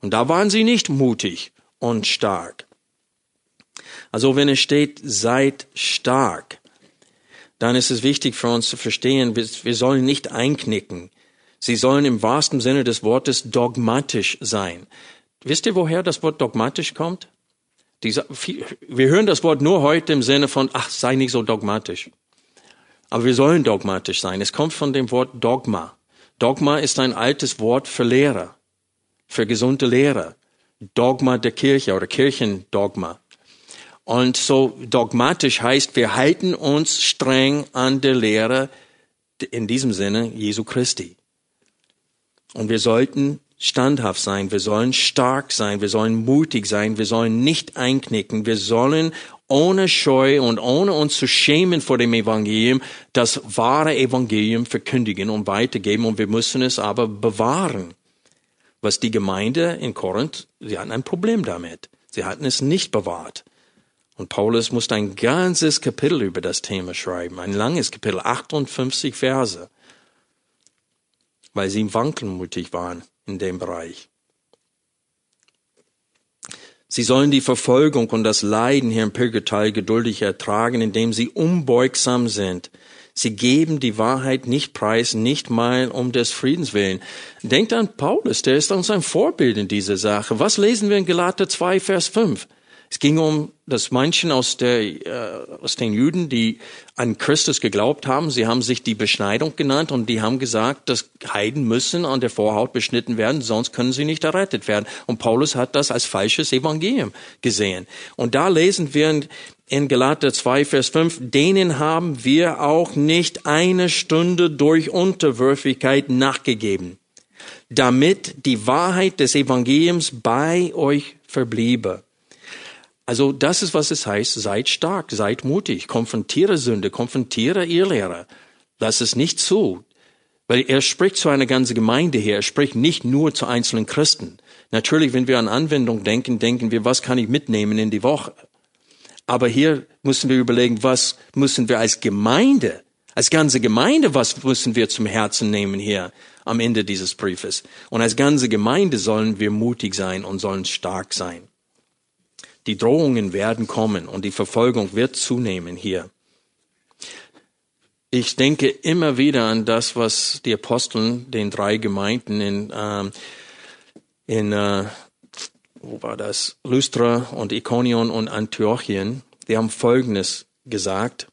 Und da waren sie nicht mutig und stark. Also wenn es steht, seid stark, dann ist es wichtig für uns zu verstehen, wir sollen nicht einknicken. Sie sollen im wahrsten Sinne des Wortes dogmatisch sein. Wisst ihr, woher das Wort dogmatisch kommt? Diese, wir hören das Wort nur heute im Sinne von, ach, sei nicht so dogmatisch. Aber wir sollen dogmatisch sein. Es kommt von dem Wort Dogma. Dogma ist ein altes Wort für Lehrer, für gesunde Lehrer. Dogma der Kirche oder Kirchendogma. Und so dogmatisch heißt, wir halten uns streng an der Lehre, in diesem Sinne Jesu Christi. Und wir sollten standhaft sein, wir sollen stark sein, wir sollen mutig sein, wir sollen nicht einknicken, wir sollen ohne Scheu und ohne uns zu schämen vor dem Evangelium das wahre Evangelium verkündigen und weitergeben. Und wir müssen es aber bewahren. Was die Gemeinde in Korinth, sie hatten ein Problem damit. Sie hatten es nicht bewahrt. Und Paulus musste ein ganzes Kapitel über das Thema schreiben, ein langes Kapitel, 58 Verse, weil sie wankelmutig waren in dem Bereich. Sie sollen die Verfolgung und das Leiden hier im Purgatal geduldig ertragen, indem sie unbeugsam sind. Sie geben die Wahrheit nicht preis, nicht mal um des Friedens willen. Denkt an Paulus, der ist uns ein Vorbild in dieser Sache. Was lesen wir in Galater 2, Vers 5? Es ging um, dass manchen aus, der, äh, aus den Juden, die an Christus geglaubt haben, sie haben sich die Beschneidung genannt und die haben gesagt, dass Heiden müssen an der Vorhaut beschnitten werden, sonst können sie nicht errettet werden. Und Paulus hat das als falsches Evangelium gesehen. Und da lesen wir in, in Galater 2, Vers 5, denen haben wir auch nicht eine Stunde durch Unterwürfigkeit nachgegeben, damit die Wahrheit des Evangeliums bei euch verbliebe. Also das ist, was es heißt, seid stark, seid mutig, konfrontiere Sünde, konfrontiere Irrlehrer. Lass es nicht zu. Weil er spricht zu einer ganzen Gemeinde hier, er spricht nicht nur zu einzelnen Christen. Natürlich, wenn wir an Anwendung denken, denken wir, was kann ich mitnehmen in die Woche? Aber hier müssen wir überlegen, was müssen wir als Gemeinde, als ganze Gemeinde, was müssen wir zum Herzen nehmen hier am Ende dieses Briefes? Und als ganze Gemeinde sollen wir mutig sein und sollen stark sein. Die Drohungen werden kommen und die Verfolgung wird zunehmen hier. Ich denke immer wieder an das, was die Aposteln den drei Gemeinden in, ähm, in äh, wo war das? Lystra und Ikonion und Antiochien, die haben Folgendes gesagt.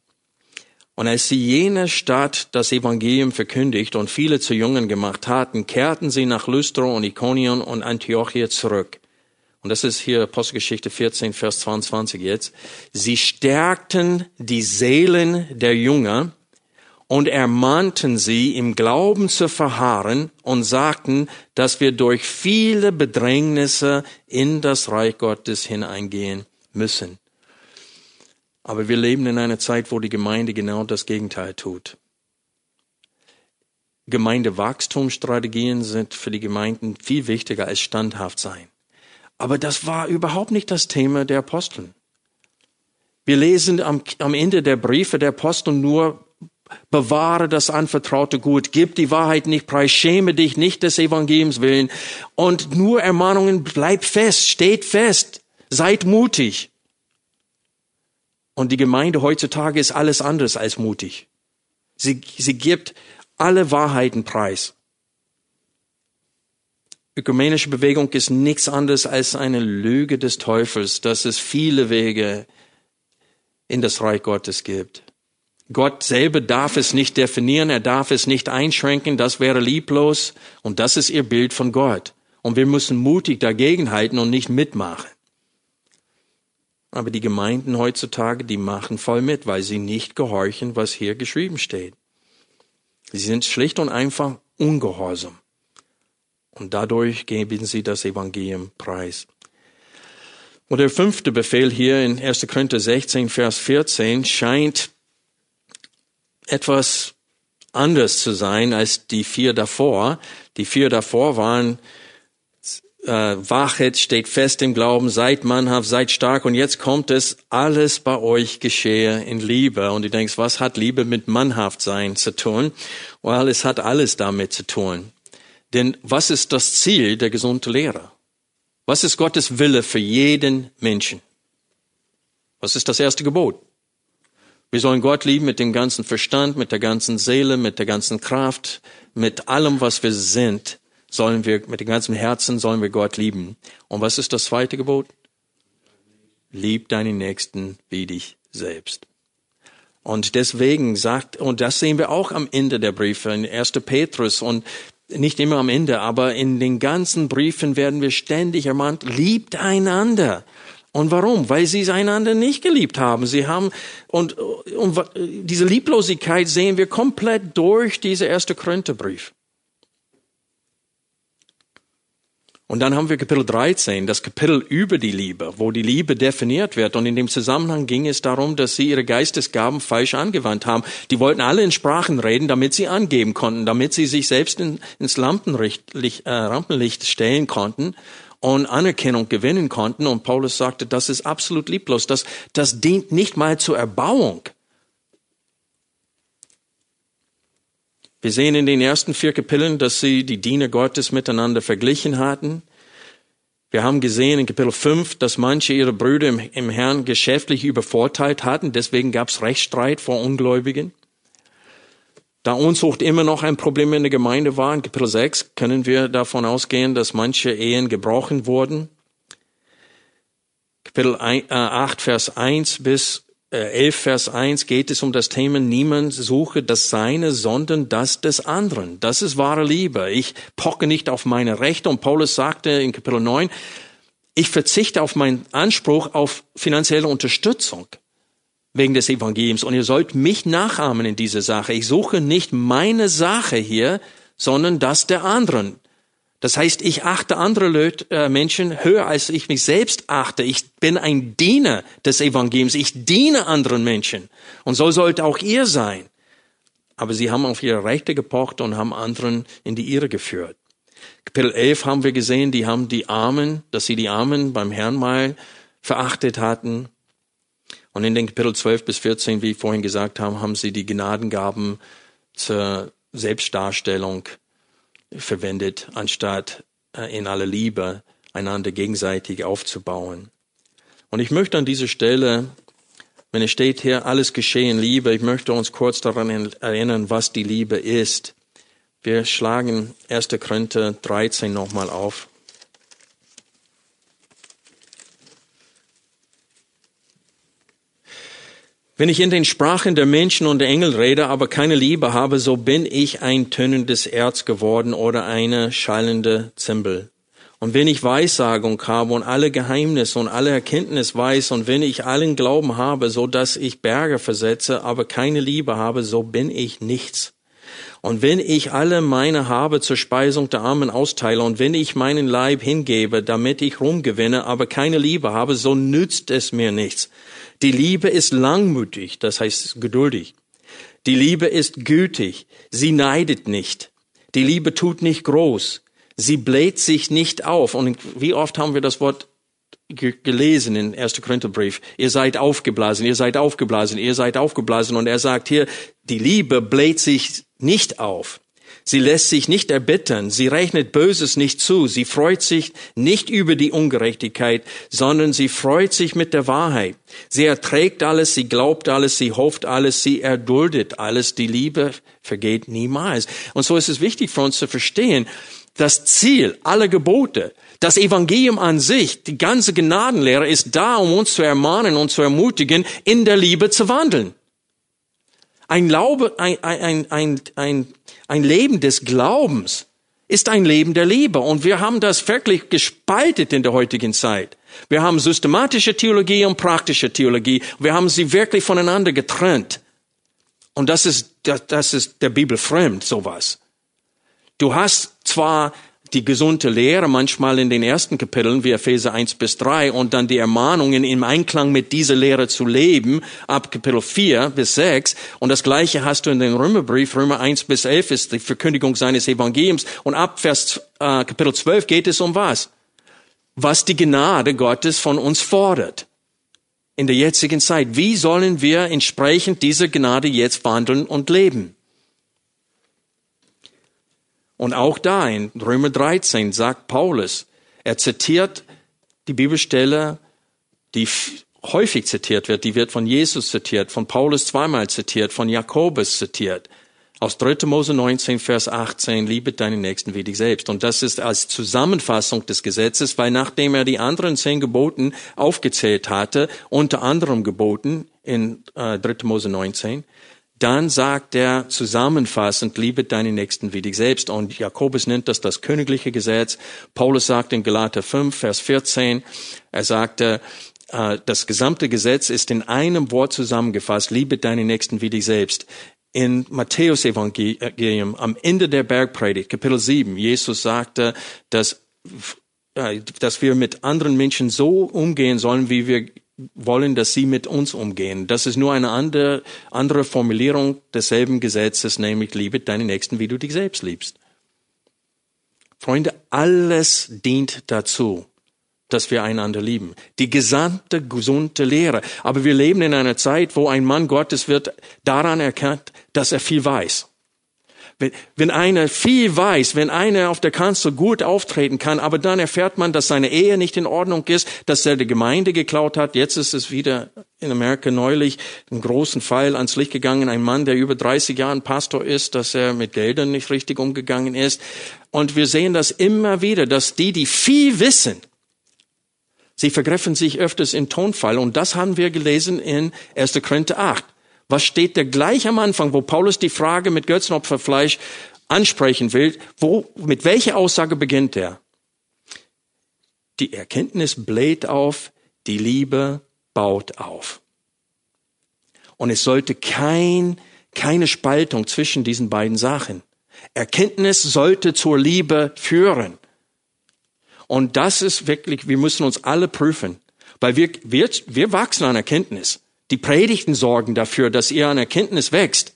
Und als sie jene Stadt das Evangelium verkündigt und viele zu Jungen gemacht hatten, kehrten sie nach Lystra und Ikonion und Antiochia zurück. Und das ist hier Apostelgeschichte 14, Vers 22 jetzt. Sie stärkten die Seelen der Jünger und ermahnten sie, im Glauben zu verharren und sagten, dass wir durch viele Bedrängnisse in das Reich Gottes hineingehen müssen. Aber wir leben in einer Zeit, wo die Gemeinde genau das Gegenteil tut. Gemeindewachstumsstrategien sind für die Gemeinden viel wichtiger als standhaft sein. Aber das war überhaupt nicht das Thema der Aposteln. Wir lesen am, am Ende der Briefe der Apostel nur, bewahre das anvertraute Gut, gib die Wahrheit nicht preis, schäme dich nicht des Evangeliums willen und nur Ermahnungen, bleib fest, steht fest, seid mutig. Und die Gemeinde heutzutage ist alles anderes als mutig. Sie, sie gibt alle Wahrheiten preis. Ökumenische Bewegung ist nichts anderes als eine Lüge des Teufels, dass es viele Wege in das Reich Gottes gibt. Gott selber darf es nicht definieren, er darf es nicht einschränken, das wäre lieblos und das ist ihr Bild von Gott. Und wir müssen mutig dagegenhalten und nicht mitmachen. Aber die Gemeinden heutzutage, die machen voll mit, weil sie nicht gehorchen, was hier geschrieben steht. Sie sind schlicht und einfach ungehorsam. Und dadurch geben sie das Evangelium preis. Und der fünfte Befehl hier in 1. Korinther 16, Vers 14 scheint etwas anders zu sein als die vier davor. Die vier davor waren äh, wachet, steht fest im Glauben, seid mannhaft, seid stark. Und jetzt kommt es, alles bei euch geschehe in Liebe. Und du denkst, was hat Liebe mit mannhaft sein zu tun? Well, es hat alles damit zu tun. Denn was ist das Ziel der gesunden Lehre? Was ist Gottes Wille für jeden Menschen? Was ist das erste Gebot? Wir sollen Gott lieben mit dem ganzen Verstand, mit der ganzen Seele, mit der ganzen Kraft, mit allem, was wir sind sollen wir, mit dem ganzen Herzen sollen wir Gott lieben. Und was ist das zweite Gebot? Lieb deinen Nächsten wie dich selbst. Und deswegen sagt, und das sehen wir auch am Ende der Briefe, in 1. Petrus und nicht immer am Ende, aber in den ganzen Briefen werden wir ständig ermahnt, liebt einander. Und warum? Weil sie einander nicht geliebt haben. Sie haben, und, und diese Lieblosigkeit sehen wir komplett durch diese erste Korintherbrief. Und dann haben wir Kapitel 13, das Kapitel über die Liebe, wo die Liebe definiert wird. Und in dem Zusammenhang ging es darum, dass sie ihre Geistesgaben falsch angewandt haben. Die wollten alle in Sprachen reden, damit sie angeben konnten, damit sie sich selbst in, ins Lampenlicht, äh, Rampenlicht stellen konnten und Anerkennung gewinnen konnten. Und Paulus sagte, das ist absolut lieblos. Das, das dient nicht mal zur Erbauung. Wir sehen in den ersten vier Kapiteln, dass sie die Diener Gottes miteinander verglichen hatten. Wir haben gesehen in Kapitel 5, dass manche ihre Brüder im, im Herrn geschäftlich übervorteilt hatten. Deswegen gab es Rechtsstreit vor Ungläubigen. Da Unzucht immer noch ein Problem in der Gemeinde war, in Kapitel 6 können wir davon ausgehen, dass manche Ehen gebrochen wurden. Kapitel 8, äh, Vers 1 bis 11 äh, Vers 1 geht es um das Thema, niemand suche das Seine, sondern das des anderen. Das ist wahre Liebe. Ich pocke nicht auf meine Rechte. Und Paulus sagte in Kapitel 9, ich verzichte auf meinen Anspruch auf finanzielle Unterstützung wegen des Evangeliums. Und ihr sollt mich nachahmen in dieser Sache. Ich suche nicht meine Sache hier, sondern das der anderen. Das heißt, ich achte andere Leute, äh, Menschen höher, als ich mich selbst achte. Ich bin ein Diener des Evangeliums. Ich diene anderen Menschen. Und so sollte auch ihr sein. Aber sie haben auf ihre Rechte gepocht und haben anderen in die Irre geführt. Kapitel 11 haben wir gesehen, die haben die Armen, dass sie die Armen beim Herrn mal verachtet hatten. Und in den Kapitel 12 bis 14, wie ich vorhin gesagt habe, haben sie die Gnadengaben zur Selbstdarstellung verwendet, anstatt äh, in aller Liebe einander gegenseitig aufzubauen. Und ich möchte an dieser Stelle, wenn es steht hier, alles geschehen Liebe, ich möchte uns kurz daran erinnern, was die Liebe ist. Wir schlagen 1. Korinther 13 nochmal auf. Wenn ich in den Sprachen der Menschen und der Engel rede, aber keine Liebe habe, so bin ich ein tönendes Erz geworden oder eine schallende Zimbel. Und wenn ich Weissagung habe und alle Geheimnisse und alle Erkenntnis weiß und wenn ich allen Glauben habe, so dass ich Berge versetze, aber keine Liebe habe, so bin ich nichts. Und wenn ich alle meine habe zur Speisung der Armen austeile und wenn ich meinen Leib hingebe, damit ich Ruhm gewinne, aber keine Liebe habe, so nützt es mir nichts. Die Liebe ist langmütig, das heißt geduldig. Die Liebe ist gütig, sie neidet nicht. Die Liebe tut nicht groß, sie bläht sich nicht auf. Und wie oft haben wir das Wort gelesen in 1. Korintherbrief. Ihr seid aufgeblasen, ihr seid aufgeblasen, ihr seid aufgeblasen. Und er sagt hier, die Liebe bläht sich nicht auf. Sie lässt sich nicht erbittern, sie rechnet Böses nicht zu, sie freut sich nicht über die Ungerechtigkeit, sondern sie freut sich mit der Wahrheit. Sie erträgt alles, sie glaubt alles, sie hofft alles, sie erduldet alles. Die Liebe vergeht niemals. Und so ist es wichtig für uns zu verstehen, das Ziel aller Gebote, das Evangelium an sich, die ganze Gnadenlehre ist da, um uns zu ermahnen und zu ermutigen, in der Liebe zu wandeln. Ein, Glaube, ein, ein, ein, ein, ein Leben des Glaubens ist ein Leben der Liebe. Und wir haben das wirklich gespaltet in der heutigen Zeit. Wir haben systematische Theologie und praktische Theologie. Wir haben sie wirklich voneinander getrennt. Und das ist, das, ist der Bibel fremd, sowas. Du hast zwar die gesunde Lehre manchmal in den ersten Kapiteln wie Epheser 1 bis 3 und dann die Ermahnungen im Einklang mit dieser Lehre zu leben ab Kapitel 4 bis 6 und das gleiche hast du in den Römerbrief Römer 1 bis 11 ist die Verkündigung seines Evangeliums und ab Vers äh, Kapitel 12 geht es um was? was die Gnade Gottes von uns fordert in der jetzigen Zeit. Wie sollen wir entsprechend dieser Gnade jetzt wandeln und leben? Und auch da in Römer 13 sagt Paulus, er zitiert die Bibelstelle, die häufig zitiert wird, die wird von Jesus zitiert, von Paulus zweimal zitiert, von Jakobus zitiert. Aus 3. Mose 19, Vers 18, liebe deinen Nächsten wie dich selbst. Und das ist als Zusammenfassung des Gesetzes, weil nachdem er die anderen zehn Geboten aufgezählt hatte, unter anderem Geboten in äh, 3. Mose 19, dann sagt er zusammenfassend, liebe deinen Nächsten wie dich selbst. Und Jakobus nennt das das königliche Gesetz. Paulus sagt in Galater 5, Vers 14, er sagte, äh, das gesamte Gesetz ist in einem Wort zusammengefasst, liebe deinen Nächsten wie dich selbst. In Matthäus Evangelium, am Ende der Bergpredigt, Kapitel 7, Jesus sagte, dass, äh, dass wir mit anderen Menschen so umgehen sollen, wie wir wollen, dass sie mit uns umgehen. Das ist nur eine andere, andere Formulierung desselben Gesetzes, nämlich liebe deinen Nächsten, wie du dich selbst liebst. Freunde, alles dient dazu, dass wir einander lieben. Die gesamte gesunde Lehre. Aber wir leben in einer Zeit, wo ein Mann Gottes wird daran erkannt, dass er viel weiß. Wenn, wenn einer viel weiß, wenn einer auf der Kanzel gut auftreten kann, aber dann erfährt man, dass seine Ehe nicht in Ordnung ist, dass er die Gemeinde geklaut hat. Jetzt ist es wieder in Amerika neulich einen großen Fall ans Licht gegangen. Ein Mann, der über 30 Jahre Pastor ist, dass er mit Geldern nicht richtig umgegangen ist. Und wir sehen das immer wieder, dass die, die viel wissen, Sie vergriffen sich öfters in Tonfall und das haben wir gelesen in 1. Korinther 8. Was steht da gleich am Anfang, wo Paulus die Frage mit Götzenopferfleisch ansprechen will? Wo, mit welcher Aussage beginnt er? Die Erkenntnis bläht auf, die Liebe baut auf. Und es sollte kein, keine Spaltung zwischen diesen beiden Sachen. Erkenntnis sollte zur Liebe führen. Und das ist wirklich, wir müssen uns alle prüfen, weil wir, wir, wir wachsen an Erkenntnis. Die Predigten sorgen dafür, dass ihr an Erkenntnis wächst.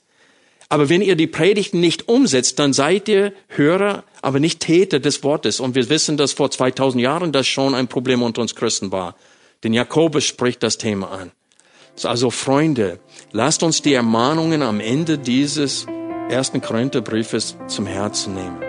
Aber wenn ihr die Predigten nicht umsetzt, dann seid ihr Hörer, aber nicht Täter des Wortes. Und wir wissen, dass vor 2000 Jahren das schon ein Problem unter uns Christen war. Denn Jakobus spricht das Thema an. Also Freunde, lasst uns die Ermahnungen am Ende dieses ersten Korintherbriefes zum Herzen nehmen.